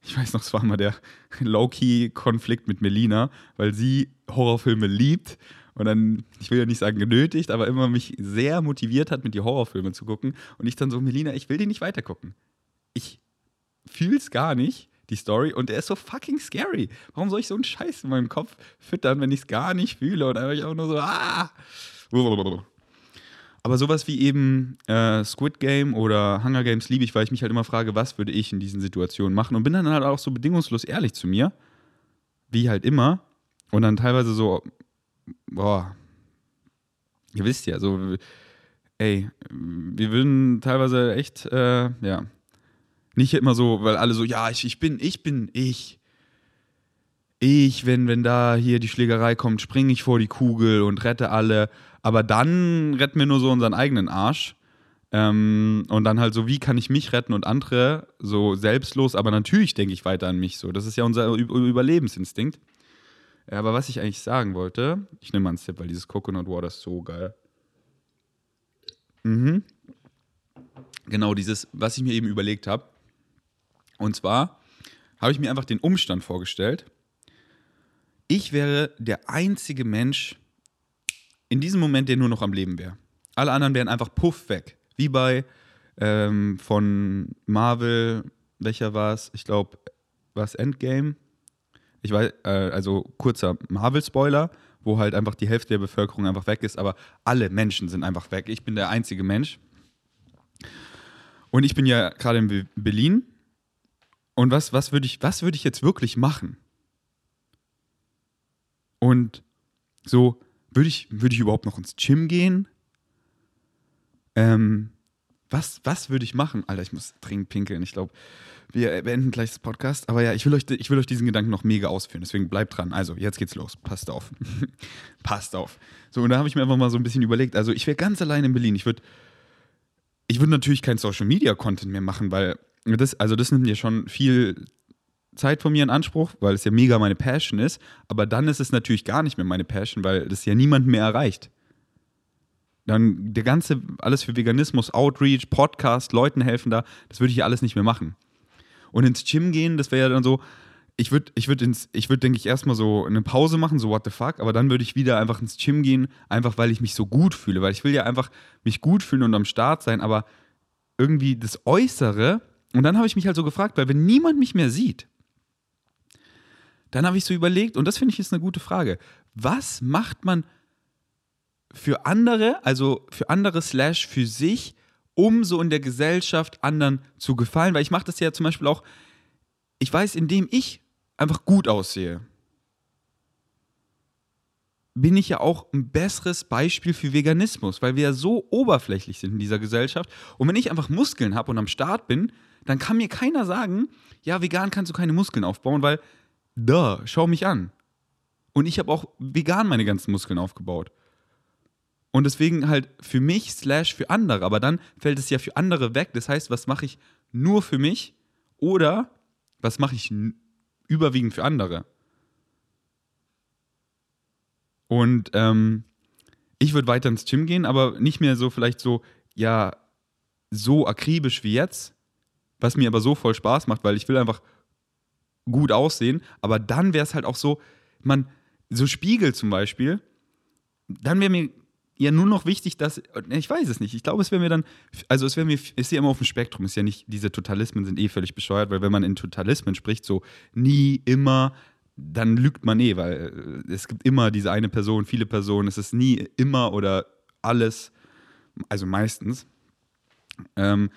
Ich weiß noch, es war mal der Low-Key-Konflikt mit Melina, weil sie Horrorfilme liebt und dann, ich will ja nicht sagen genötigt, aber immer mich sehr motiviert hat, mit die Horrorfilme zu gucken. Und ich dann so, Melina, ich will die nicht weitergucken. Ich fühl's gar nicht die Story, und der ist so fucking scary. Warum soll ich so einen Scheiß in meinem Kopf füttern, wenn ich es gar nicht fühle? Und dann ich auch nur so, ah! Aber sowas wie eben äh, Squid Game oder Hunger Games liebe ich, weil ich mich halt immer frage, was würde ich in diesen Situationen machen? Und bin dann halt auch so bedingungslos ehrlich zu mir, wie halt immer. Und dann teilweise so, boah, ihr wisst ja, so, ey, wir würden teilweise echt, äh, ja, nicht immer so, weil alle so, ja, ich, ich bin, ich bin ich. Ich, wenn, wenn da hier die Schlägerei kommt, springe ich vor die Kugel und rette alle. Aber dann retten wir nur so unseren eigenen Arsch. Ähm, und dann halt so, wie kann ich mich retten und andere so selbstlos, aber natürlich denke ich weiter an mich so. Das ist ja unser Überlebensinstinkt. Ja, aber was ich eigentlich sagen wollte, ich nehme mal einen Step, weil dieses Coconut Water ist so geil. Mhm. Genau, dieses, was ich mir eben überlegt habe. Und zwar habe ich mir einfach den Umstand vorgestellt. Ich wäre der einzige Mensch in diesem Moment, der nur noch am Leben wäre. Alle anderen wären einfach puff weg. Wie bei ähm, von Marvel, welcher war es? Ich glaube, war es Endgame? Ich weiß, äh, also kurzer Marvel-Spoiler, wo halt einfach die Hälfte der Bevölkerung einfach weg ist, aber alle Menschen sind einfach weg. Ich bin der einzige Mensch. Und ich bin ja gerade in Berlin. Und was, was würde ich, würd ich jetzt wirklich machen? Und so, würde ich, würd ich überhaupt noch ins Gym gehen? Ähm, was, was würde ich machen? Alter, ich muss dringend pinkeln. Ich glaube, wir beenden gleich das Podcast. Aber ja, ich will, euch, ich will euch diesen Gedanken noch mega ausführen. Deswegen bleibt dran. Also, jetzt geht's los. Passt auf. Passt auf. So, und da habe ich mir einfach mal so ein bisschen überlegt. Also, ich wäre ganz allein in Berlin. Ich würde ich würde natürlich kein Social Media Content mehr machen, weil das, also das nimmt ja schon viel Zeit von mir in Anspruch, weil es ja mega meine Passion ist. Aber dann ist es natürlich gar nicht mehr meine Passion, weil das ja niemand mehr erreicht. Dann der ganze, alles für Veganismus, Outreach, Podcast, Leuten helfen da, das würde ich ja alles nicht mehr machen. Und ins Gym gehen, das wäre ja dann so, ich würde, ich würde ins, ich würde, denke ich, erstmal so eine Pause machen, so what the fuck, aber dann würde ich wieder einfach ins Gym gehen, einfach weil ich mich so gut fühle, weil ich will ja einfach mich gut fühlen und am Start sein, aber irgendwie das Äußere, und dann habe ich mich halt so gefragt, weil wenn niemand mich mehr sieht, dann habe ich so überlegt, und das finde ich ist eine gute Frage, was macht man für andere, also für andere slash für sich, um so in der Gesellschaft anderen zu gefallen, weil ich mache das ja zum Beispiel auch, ich weiß, indem ich einfach gut aussehe, bin ich ja auch ein besseres Beispiel für Veganismus, weil wir ja so oberflächlich sind in dieser Gesellschaft. Und wenn ich einfach Muskeln habe und am Start bin, dann kann mir keiner sagen, ja, vegan kannst du keine Muskeln aufbauen, weil, da, schau mich an. Und ich habe auch vegan meine ganzen Muskeln aufgebaut. Und deswegen halt für mich slash für andere. Aber dann fällt es ja für andere weg. Das heißt, was mache ich nur für mich oder was mache ich überwiegend für andere? Und ähm, ich würde weiter ins Gym gehen, aber nicht mehr so vielleicht so, ja, so akribisch wie jetzt, was mir aber so voll Spaß macht, weil ich will einfach gut aussehen. Aber dann wäre es halt auch so, man, so Spiegel zum Beispiel, dann wäre mir ja nur noch wichtig, dass, ich weiß es nicht, ich glaube, es wäre mir dann, also es wäre mir, ist ja immer auf dem Spektrum, ist ja nicht, diese Totalismen sind eh völlig bescheuert, weil wenn man in Totalismen spricht, so nie, immer, dann lügt man eh, weil äh, es gibt immer diese eine Person, viele Personen, es ist nie immer oder alles, also meistens. Ähm,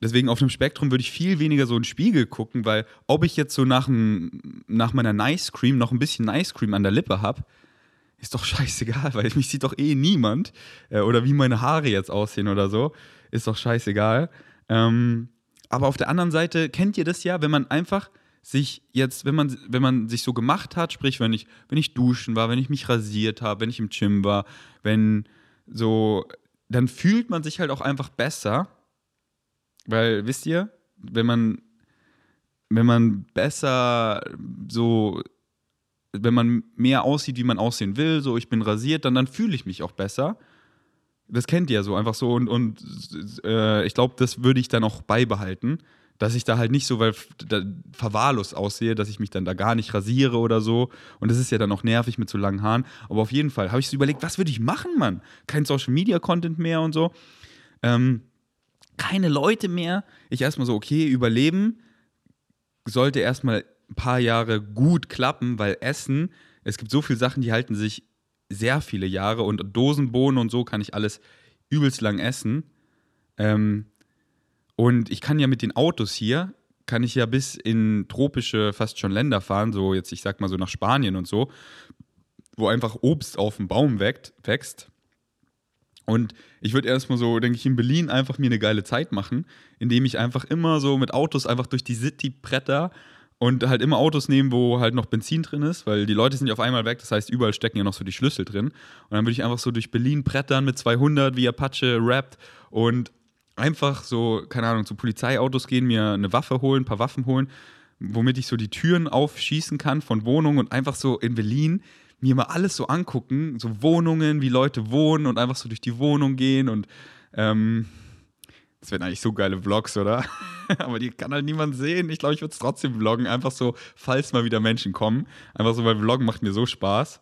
deswegen auf dem Spektrum würde ich viel weniger so in den Spiegel gucken, weil ob ich jetzt so nach, nach meiner Nice Cream noch ein bisschen Nice Cream an der Lippe habe, ist doch scheißegal, weil mich sieht doch eh niemand. Äh, oder wie meine Haare jetzt aussehen oder so, ist doch scheißegal. Ähm, aber auf der anderen Seite kennt ihr das ja, wenn man einfach sich jetzt, wenn man, wenn man sich so gemacht hat, sprich, wenn ich, wenn ich duschen war, wenn ich mich rasiert habe, wenn ich im Gym war, wenn so, dann fühlt man sich halt auch einfach besser. Weil, wisst ihr, wenn man, wenn man besser so wenn man mehr aussieht, wie man aussehen will, so ich bin rasiert, dann, dann fühle ich mich auch besser. Das kennt ihr ja so einfach so und, und äh, ich glaube, das würde ich dann auch beibehalten, dass ich da halt nicht so weil, verwahrlost aussehe, dass ich mich dann da gar nicht rasiere oder so. Und das ist ja dann auch nervig mit so langen Haaren. Aber auf jeden Fall habe ich so überlegt, was würde ich machen, Mann? Kein Social Media Content mehr und so. Ähm, keine Leute mehr. Ich erstmal so, okay, überleben sollte erstmal ein paar Jahre gut klappen, weil Essen, es gibt so viele Sachen, die halten sich sehr viele Jahre und Dosenbohnen und so kann ich alles übelst lang essen. Ähm, und ich kann ja mit den Autos hier, kann ich ja bis in tropische fast schon Länder fahren, so jetzt ich sag mal so nach Spanien und so, wo einfach Obst auf dem Baum wächst. Und ich würde erstmal so, denke ich, in Berlin einfach mir eine geile Zeit machen, indem ich einfach immer so mit Autos einfach durch die City bretter und halt immer Autos nehmen, wo halt noch Benzin drin ist, weil die Leute sind ja auf einmal weg, das heißt, überall stecken ja noch so die Schlüssel drin. Und dann würde ich einfach so durch Berlin brettern mit 200, wie Apache rappt und einfach so, keine Ahnung, zu Polizeiautos gehen, mir eine Waffe holen, ein paar Waffen holen, womit ich so die Türen aufschießen kann von Wohnungen und einfach so in Berlin mir mal alles so angucken, so Wohnungen, wie Leute wohnen und einfach so durch die Wohnung gehen und ähm, das wären eigentlich so geile Vlogs, oder? Aber die kann halt niemand sehen. Ich glaube, ich würde es trotzdem vloggen, einfach so, falls mal wieder Menschen kommen. Einfach so, weil Vloggen macht mir so Spaß.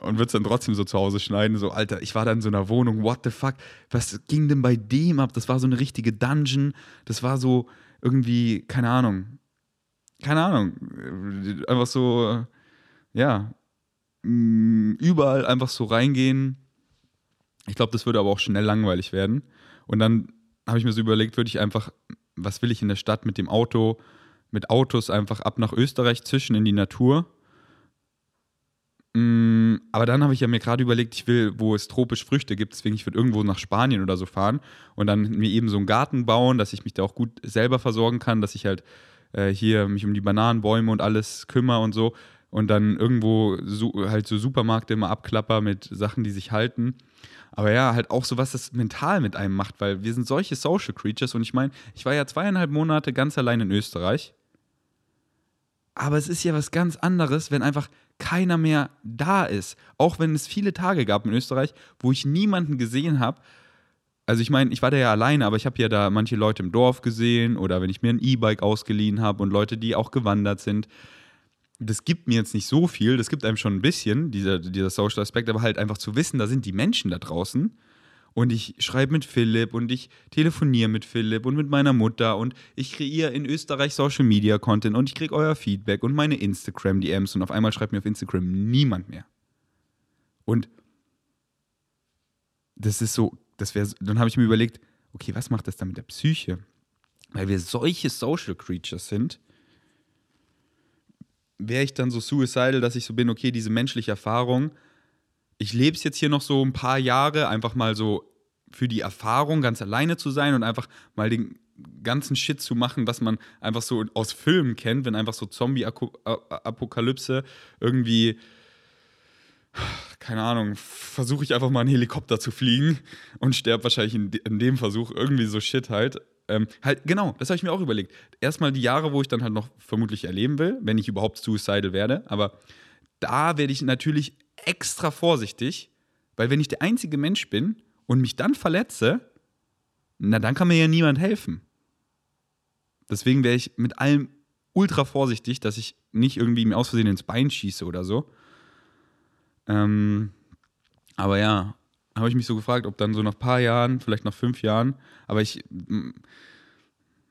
Und würde es dann trotzdem so zu Hause schneiden. So, Alter, ich war da in so einer Wohnung, what the fuck? Was ging denn bei dem ab? Das war so eine richtige Dungeon. Das war so irgendwie, keine Ahnung. Keine Ahnung. Einfach so, ja, mm, überall einfach so reingehen. Ich glaube, das würde aber auch schnell langweilig werden. Und dann habe ich mir so überlegt, würde ich einfach, was will ich in der Stadt mit dem Auto, mit Autos einfach ab nach Österreich zwischen in die Natur. Aber dann habe ich ja mir gerade überlegt, ich will, wo es tropisch Früchte gibt, deswegen ich würde irgendwo nach Spanien oder so fahren und dann mir eben so einen Garten bauen, dass ich mich da auch gut selber versorgen kann, dass ich halt äh, hier mich um die Bananenbäume und alles kümmere und so und dann irgendwo so, halt so Supermärkte immer abklapper mit Sachen, die sich halten. Aber ja, halt auch so, was das mental mit einem macht, weil wir sind solche Social Creatures und ich meine, ich war ja zweieinhalb Monate ganz allein in Österreich. Aber es ist ja was ganz anderes, wenn einfach keiner mehr da ist. Auch wenn es viele Tage gab in Österreich, wo ich niemanden gesehen habe. Also ich meine, ich war da ja alleine, aber ich habe ja da manche Leute im Dorf gesehen oder wenn ich mir ein E-Bike ausgeliehen habe und Leute, die auch gewandert sind das gibt mir jetzt nicht so viel, das gibt einem schon ein bisschen, dieser, dieser Social Aspekt, aber halt einfach zu wissen, da sind die Menschen da draußen und ich schreibe mit Philipp und ich telefoniere mit Philipp und mit meiner Mutter und ich kreiere in Österreich Social Media Content und ich kriege euer Feedback und meine Instagram DMs und auf einmal schreibt mir auf Instagram niemand mehr. Und das ist so, das wäre, dann habe ich mir überlegt, okay, was macht das dann mit der Psyche? Weil wir solche Social Creatures sind, wäre ich dann so suicidal, dass ich so bin, okay, diese menschliche Erfahrung, ich lebe es jetzt hier noch so ein paar Jahre, einfach mal so für die Erfahrung, ganz alleine zu sein und einfach mal den ganzen Shit zu machen, was man einfach so aus Filmen kennt, wenn einfach so Zombie-Apokalypse irgendwie, keine Ahnung, versuche ich einfach mal einen Helikopter zu fliegen und sterbe wahrscheinlich in, dem Versuch irgendwie so Shit halt. Ähm, halt, genau, das habe ich mir auch überlegt. Erstmal die Jahre, wo ich dann halt noch vermutlich erleben will, wenn ich überhaupt suicidal werde. Aber da werde ich natürlich extra vorsichtig, weil wenn ich der einzige Mensch bin und mich dann verletze, na dann kann mir ja niemand helfen. Deswegen wäre ich mit allem ultra vorsichtig, dass ich nicht irgendwie mir aus Versehen ins Bein schieße oder so. Ähm, aber ja, habe ich mich so gefragt, ob dann so nach ein paar Jahren, vielleicht nach fünf Jahren, aber ich,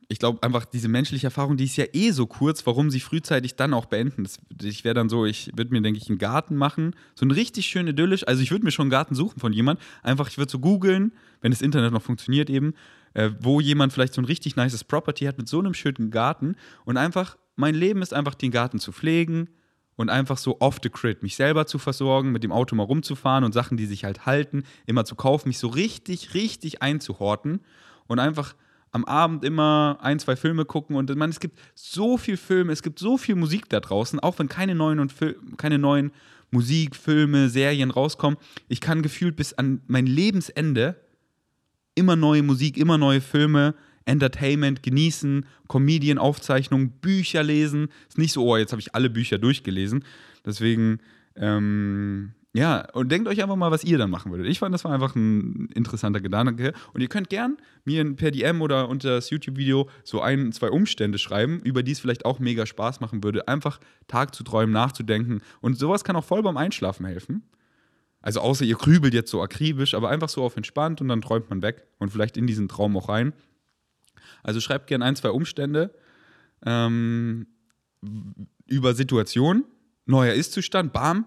ich glaube einfach, diese menschliche Erfahrung, die ist ja eh so kurz, warum sie frühzeitig dann auch beenden. Das, ich wäre dann so, ich würde mir, denke ich, einen Garten machen, so ein richtig schön idyllisch, also ich würde mir schon einen Garten suchen von jemand, einfach, ich würde so googeln, wenn das Internet noch funktioniert eben, äh, wo jemand vielleicht so ein richtig nices Property hat mit so einem schönen Garten. Und einfach, mein Leben ist einfach, den Garten zu pflegen, und einfach so off the grid, mich selber zu versorgen, mit dem Auto mal rumzufahren und Sachen, die sich halt halten, immer zu kaufen, mich so richtig, richtig einzuhorten und einfach am Abend immer ein, zwei Filme gucken und man, es gibt so viel Filme, es gibt so viel Musik da draußen, auch wenn keine neuen und Fil keine neuen Musik, Filme, Serien rauskommen. Ich kann gefühlt bis an mein Lebensende immer neue Musik, immer neue Filme, Entertainment genießen, Comedian-Aufzeichnungen, Bücher lesen. Ist nicht so, oh, jetzt habe ich alle Bücher durchgelesen. Deswegen, ähm, ja, und denkt euch einfach mal, was ihr dann machen würdet. Ich fand, das war einfach ein interessanter Gedanke. Und ihr könnt gern mir per DM oder unter das YouTube-Video so ein, zwei Umstände schreiben, über die es vielleicht auch mega Spaß machen würde, einfach Tag zu träumen, nachzudenken. Und sowas kann auch voll beim Einschlafen helfen. Also außer ihr grübelt jetzt so akribisch, aber einfach so auf entspannt und dann träumt man weg und vielleicht in diesen Traum auch rein. Also schreibt gerne ein, zwei Umstände ähm, über Situationen, neuer Ist-Zustand, bam,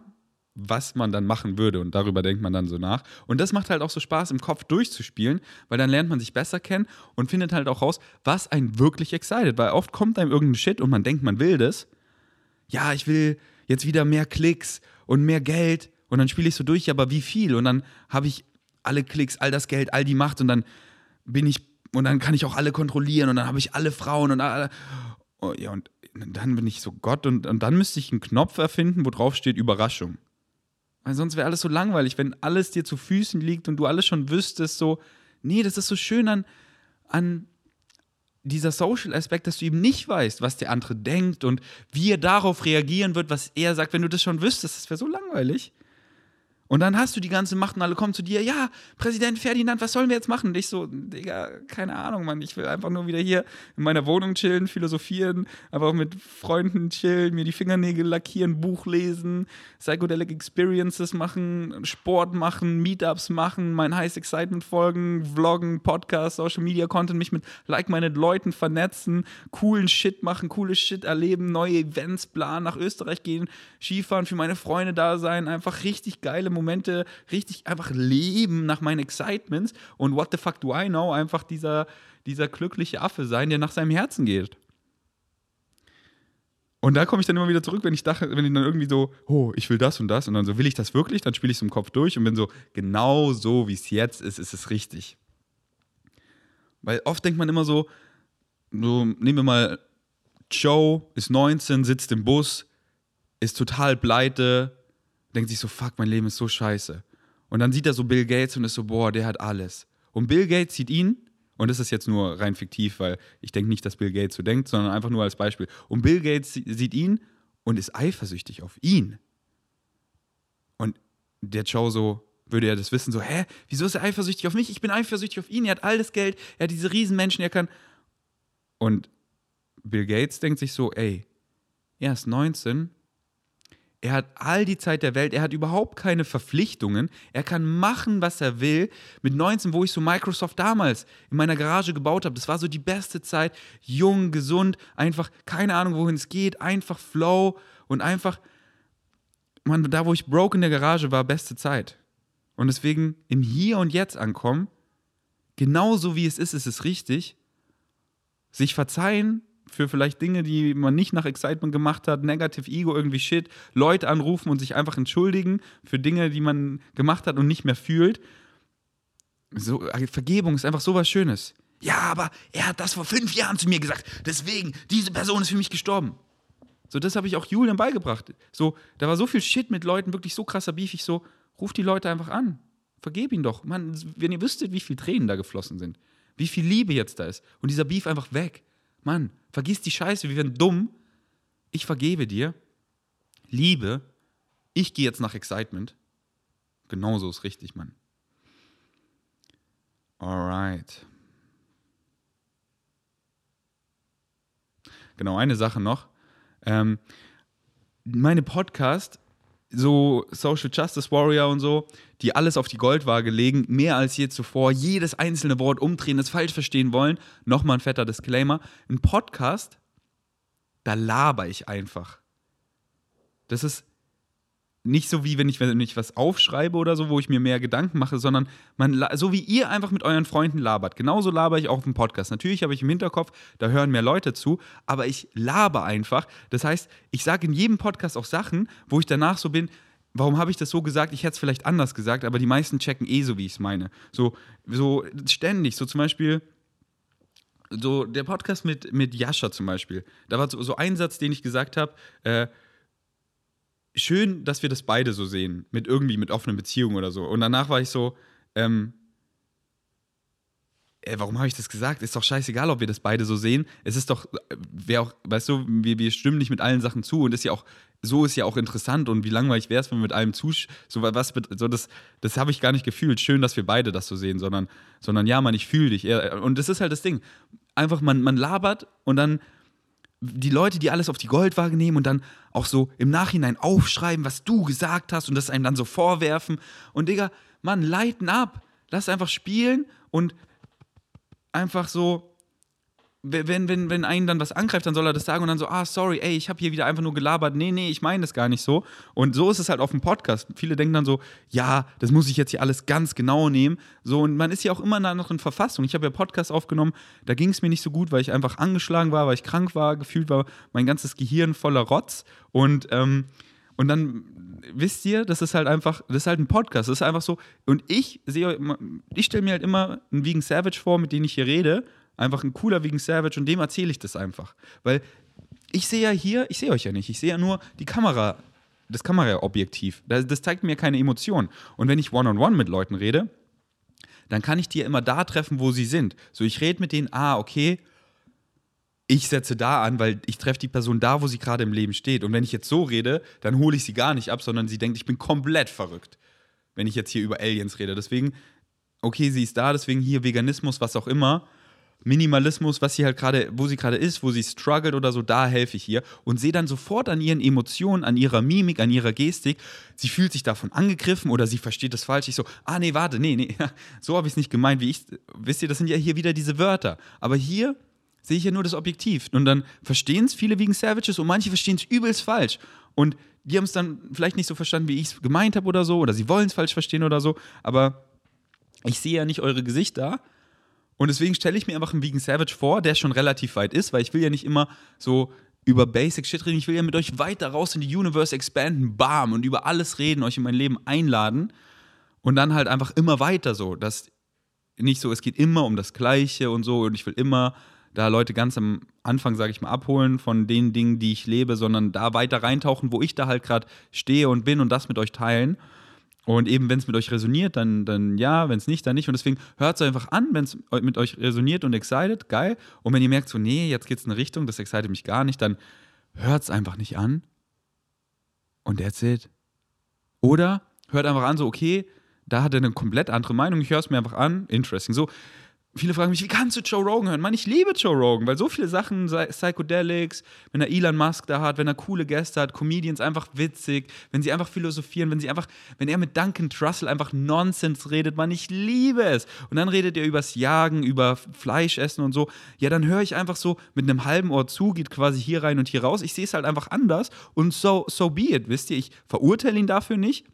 was man dann machen würde und darüber denkt man dann so nach. Und das macht halt auch so Spaß im Kopf durchzuspielen, weil dann lernt man sich besser kennen und findet halt auch raus, was einen wirklich excited, weil oft kommt einem irgendein Shit und man denkt, man will das. Ja, ich will jetzt wieder mehr Klicks und mehr Geld und dann spiele ich so durch, aber wie viel? Und dann habe ich alle Klicks, all das Geld, all die Macht und dann bin ich und dann kann ich auch alle kontrollieren und dann habe ich alle Frauen und alle. Oh, ja, und dann bin ich so Gott und, und dann müsste ich einen Knopf erfinden, wo drauf steht Überraschung. Weil sonst wäre alles so langweilig, wenn alles dir zu Füßen liegt und du alles schon wüsstest, so, nee, das ist so schön an, an dieser Social-Aspekt, dass du eben nicht weißt, was der andere denkt und wie er darauf reagieren wird, was er sagt, wenn du das schon wüsstest, das wäre so langweilig. Und dann hast du die ganze Macht und alle kommen zu dir, ja, Präsident Ferdinand, was sollen wir jetzt machen? Und ich so, Digga, keine Ahnung, Mann, ich will einfach nur wieder hier in meiner Wohnung chillen, philosophieren, aber auch mit Freunden chillen, mir die Fingernägel lackieren, Buch lesen, Psychedelic Experiences machen, Sport machen, Meetups machen, mein Highest Excitement folgen, Vloggen, Podcast, Social Media Content, mich mit like-minded Leuten vernetzen, coolen Shit machen, coole Shit erleben, neue Events planen, nach Österreich gehen, Skifahren, für meine Freunde da sein, einfach richtig geile Momente richtig einfach leben nach meinen Excitements und what the fuck do I know, einfach dieser, dieser glückliche Affe sein, der nach seinem Herzen geht. Und da komme ich dann immer wieder zurück, wenn ich dachte, wenn ich dann irgendwie so, oh, ich will das und das und dann so, will ich das wirklich? Dann spiele ich es im Kopf durch und bin so, genau so, wie es jetzt ist, ist es richtig. Weil oft denkt man immer so, so, nehmen wir mal, Joe ist 19, sitzt im Bus, ist total pleite, denkt sich so, fuck, mein Leben ist so scheiße. Und dann sieht er so Bill Gates und ist so, boah, der hat alles. Und Bill Gates sieht ihn, und das ist jetzt nur rein fiktiv, weil ich denke nicht, dass Bill Gates so denkt, sondern einfach nur als Beispiel. Und Bill Gates sieht ihn und ist eifersüchtig auf ihn. Und der Joe so, würde er das wissen, so, hä, wieso ist er eifersüchtig auf mich? Ich bin eifersüchtig auf ihn, er hat all das Geld, er hat diese Riesenmenschen, er kann. Und Bill Gates denkt sich so, ey, er ist 19 er hat all die Zeit der Welt, er hat überhaupt keine Verpflichtungen, er kann machen, was er will. Mit 19, wo ich so Microsoft damals in meiner Garage gebaut habe, das war so die beste Zeit, jung, gesund, einfach keine Ahnung, wohin es geht, einfach Flow und einfach, man, da wo ich broke in der Garage war, beste Zeit. Und deswegen im Hier und Jetzt ankommen, genauso wie es ist, ist es richtig, sich verzeihen, für vielleicht Dinge, die man nicht nach Excitement gemacht hat, Negative Ego, irgendwie Shit, Leute anrufen und sich einfach entschuldigen für Dinge, die man gemacht hat und nicht mehr fühlt. So, äh, Vergebung ist einfach sowas Schönes. Ja, aber er hat das vor fünf Jahren zu mir gesagt. Deswegen, diese Person ist für mich gestorben. So, das habe ich auch Julian beigebracht. So, da war so viel Shit mit Leuten, wirklich so krasser Beef. Ich so, ruf die Leute einfach an. Vergeb ihn doch. Mann, wenn ihr wüsstet, wie viel Tränen da geflossen sind, wie viel Liebe jetzt da ist und dieser Beef einfach weg. Mann, vergiss die Scheiße, wir werden dumm. Ich vergebe dir. Liebe. Ich gehe jetzt nach Excitement. Genauso ist richtig, Mann. Alright. Genau, eine Sache noch. Ähm, meine Podcast so Social Justice Warrior und so, die alles auf die Goldwaage legen, mehr als je zuvor, jedes einzelne Wort umdrehen, es falsch verstehen wollen. Nochmal ein fetter Disclaimer. Ein Podcast, da laber ich einfach. Das ist nicht so wie wenn ich, wenn ich was aufschreibe oder so, wo ich mir mehr Gedanken mache, sondern man, so wie ihr einfach mit euren Freunden labert. Genauso laber ich auch auf dem Podcast. Natürlich habe ich im Hinterkopf, da hören mehr Leute zu, aber ich laber einfach. Das heißt, ich sage in jedem Podcast auch Sachen, wo ich danach so bin, warum habe ich das so gesagt? Ich hätte es vielleicht anders gesagt, aber die meisten checken eh so, wie ich es meine. So, so ständig, so zum Beispiel so der Podcast mit, mit Jascha zum Beispiel, da war so, so ein Satz, den ich gesagt habe, äh, schön, dass wir das beide so sehen, mit irgendwie mit offenen Beziehungen oder so. Und danach war ich so, ähm, ey, warum habe ich das gesagt? Ist doch scheißegal, ob wir das beide so sehen. Es ist doch, wer auch, weißt du, wir, wir stimmen nicht mit allen Sachen zu und ist ja auch, so ist ja auch interessant und wie langweilig wäre es, wenn wir mit allem zu, so was, so das, das habe ich gar nicht gefühlt. Schön, dass wir beide das so sehen, sondern, sondern ja, man, ich fühle dich. Und das ist halt das Ding. Einfach, man, man labert und dann die Leute, die alles auf die Goldwaage nehmen und dann auch so im Nachhinein aufschreiben, was du gesagt hast und das einem dann so vorwerfen. Und Digga, Mann, leiten ab. Lass einfach spielen und einfach so, wenn, wenn, wenn einen dann was angreift, dann soll er das sagen und dann so, ah, sorry, ey, ich habe hier wieder einfach nur gelabert. Nee, nee, ich meine das gar nicht so. Und so ist es halt auf dem Podcast. Viele denken dann so, ja, das muss ich jetzt hier alles ganz genau nehmen. So, und man ist ja auch immer noch in Verfassung. Ich habe ja Podcast aufgenommen, da ging es mir nicht so gut, weil ich einfach angeschlagen war, weil ich krank war, gefühlt war mein ganzes Gehirn voller Rotz. Und, ähm, und dann wisst ihr, das ist halt einfach, das ist halt ein Podcast. Das ist einfach so. Und ich sehe, ich stelle mir halt immer einen Vegan Savage vor, mit dem ich hier rede Einfach ein cooler Vegan Savage und dem erzähle ich das einfach. Weil ich sehe ja hier, ich sehe euch ja nicht, ich sehe ja nur die Kamera, das Kameraobjektiv. Das, das zeigt mir keine Emotion. Und wenn ich one-on-one -on -one mit Leuten rede, dann kann ich die ja immer da treffen, wo sie sind. So, ich rede mit denen, ah, okay, ich setze da an, weil ich treffe die Person da, wo sie gerade im Leben steht. Und wenn ich jetzt so rede, dann hole ich sie gar nicht ab, sondern sie denkt, ich bin komplett verrückt, wenn ich jetzt hier über Aliens rede. Deswegen, okay, sie ist da, deswegen hier Veganismus, was auch immer. Minimalismus, was sie halt gerade, wo sie gerade ist, wo sie struggelt oder so, da helfe ich ihr und sehe dann sofort an ihren Emotionen, an ihrer Mimik, an ihrer Gestik, sie fühlt sich davon angegriffen oder sie versteht das falsch. Ich so, ah nee, warte, nee, nee, so habe ich es nicht gemeint, wie ich, wisst ihr, das sind ja hier wieder diese Wörter. Aber hier sehe ich ja nur das Objektiv und dann verstehen es viele wegen Savages und manche verstehen es übelst falsch und die haben es dann vielleicht nicht so verstanden, wie ich es gemeint habe oder so oder sie wollen es falsch verstehen oder so, aber ich sehe ja nicht eure Gesichter und deswegen stelle ich mir einfach einen Vegan Savage vor, der schon relativ weit ist, weil ich will ja nicht immer so über Basic Shit reden. Ich will ja mit euch weiter raus in die Universe expanden, bam, und über alles reden, euch in mein Leben einladen. Und dann halt einfach immer weiter so. Dass nicht so, es geht immer um das Gleiche und so. Und ich will immer da Leute ganz am Anfang, sage ich mal, abholen von den Dingen, die ich lebe, sondern da weiter reintauchen, wo ich da halt gerade stehe und bin und das mit euch teilen. Und eben, wenn es mit euch resoniert, dann, dann ja, wenn es nicht, dann nicht. Und deswegen hört es einfach an, wenn es mit euch resoniert und excited, geil. Und wenn ihr merkt, so, nee, jetzt geht es in eine Richtung, das excited mich gar nicht, dann hört es einfach nicht an. Und it. Oder hört einfach an, so, okay, da hat er eine komplett andere Meinung, ich höre es mir einfach an, interesting. So, viele fragen mich, wie kannst du Joe Rogan hören? Mann, ich liebe Joe Rogan, weil so viele Sachen, Psychedelics, wenn er Elon Musk da hat, wenn er coole Gäste hat, Comedians einfach witzig, wenn sie einfach philosophieren, wenn sie einfach, wenn er mit Duncan Trussell einfach Nonsens redet, Mann, ich liebe es. Und dann redet er übers Jagen, über Fleischessen und so. Ja, dann höre ich einfach so mit einem halben Ohr zu, geht quasi hier rein und hier raus. Ich sehe es halt einfach anders und so, so be it, wisst ihr? Ich verurteile ihn dafür nicht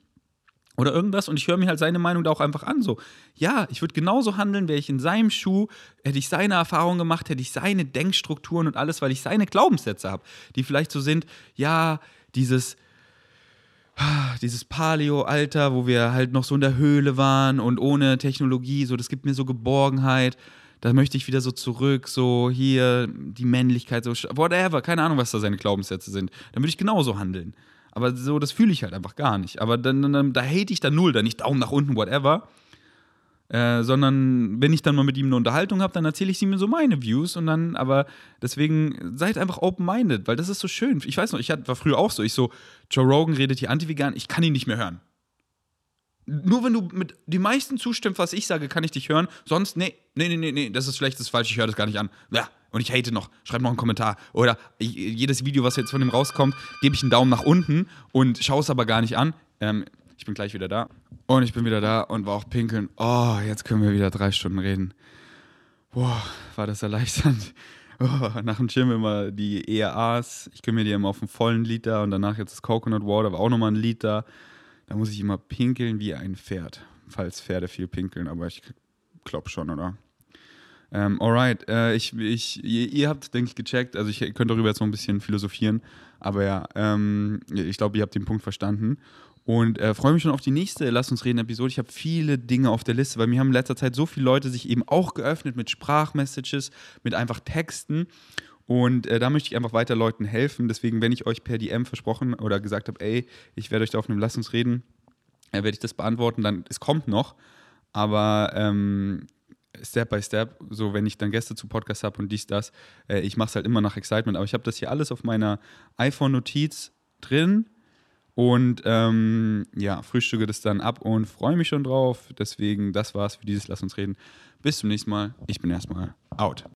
oder irgendwas und ich höre mir halt seine Meinung da auch einfach an. So, ja, ich würde genauso handeln, wäre ich in seinem Schuh, hätte ich seine Erfahrungen gemacht, hätte ich seine Denkstrukturen und alles, weil ich seine Glaubenssätze habe, die vielleicht so sind, ja, dieses, dieses Paleo-Alter, wo wir halt noch so in der Höhle waren und ohne Technologie, so, das gibt mir so Geborgenheit. Da möchte ich wieder so zurück, so hier die Männlichkeit, so whatever, keine Ahnung, was da seine Glaubenssätze sind. Dann würde ich genauso handeln. Aber so, das fühle ich halt einfach gar nicht. Aber dann, dann, da hate ich dann null, dann nicht Daumen nach unten, whatever. Äh, sondern wenn ich dann mal mit ihm eine Unterhaltung habe, dann erzähle ich ihm so meine Views und dann, aber deswegen seid einfach open-minded, weil das ist so schön. Ich weiß noch, ich war früher auch so, ich so, Joe Rogan redet hier anti-vegan, ich kann ihn nicht mehr hören. Nur wenn du mit die meisten zustimmst, was ich sage, kann ich dich hören. Sonst, nee, nee, nee, nee, das ist schlecht, das ist falsch, ich höre das gar nicht an. Ja, und ich hate noch, schreib noch einen Kommentar. Oder jedes Video, was jetzt von dem rauskommt, gebe ich einen Daumen nach unten und schaue es aber gar nicht an. Ähm, ich bin gleich wieder da. Und ich bin wieder da und war auch pinkeln. Oh, jetzt können wir wieder drei Stunden reden. Boah, war das erleichternd. Oh, nach dem Gym immer die ERAs. Ich kümmere die immer auf einen vollen Liter und danach jetzt das Coconut Water, war auch nochmal ein Liter. Da muss ich immer pinkeln wie ein Pferd. Falls Pferde viel pinkeln, aber ich glaube schon, oder? Ähm, alright, äh, ich, ich, ihr, habt, denke ich, gecheckt. Also, ich könnte darüber jetzt noch ein bisschen philosophieren. Aber ja, ähm, ich glaube, ihr habt den Punkt verstanden. Und äh, freue mich schon auf die nächste Lass uns reden Episode. Ich habe viele Dinge auf der Liste, weil mir haben in letzter Zeit so viele Leute sich eben auch geöffnet mit Sprachmessages, mit einfach Texten. Und äh, da möchte ich einfach weiter Leuten helfen. Deswegen, wenn ich euch per DM versprochen oder gesagt habe, ey, ich werde euch da auf einem Lass uns reden, äh, werde ich das beantworten, dann es kommt noch. Aber ähm, Step by Step, so wenn ich dann Gäste zu Podcast habe und dies, das, äh, ich mache es halt immer nach Excitement, aber ich habe das hier alles auf meiner iPhone-Notiz drin und ähm, ja, frühstücke das dann ab und freue mich schon drauf. Deswegen, das war's für dieses Lass uns reden. Bis zum nächsten Mal. Ich bin erstmal out.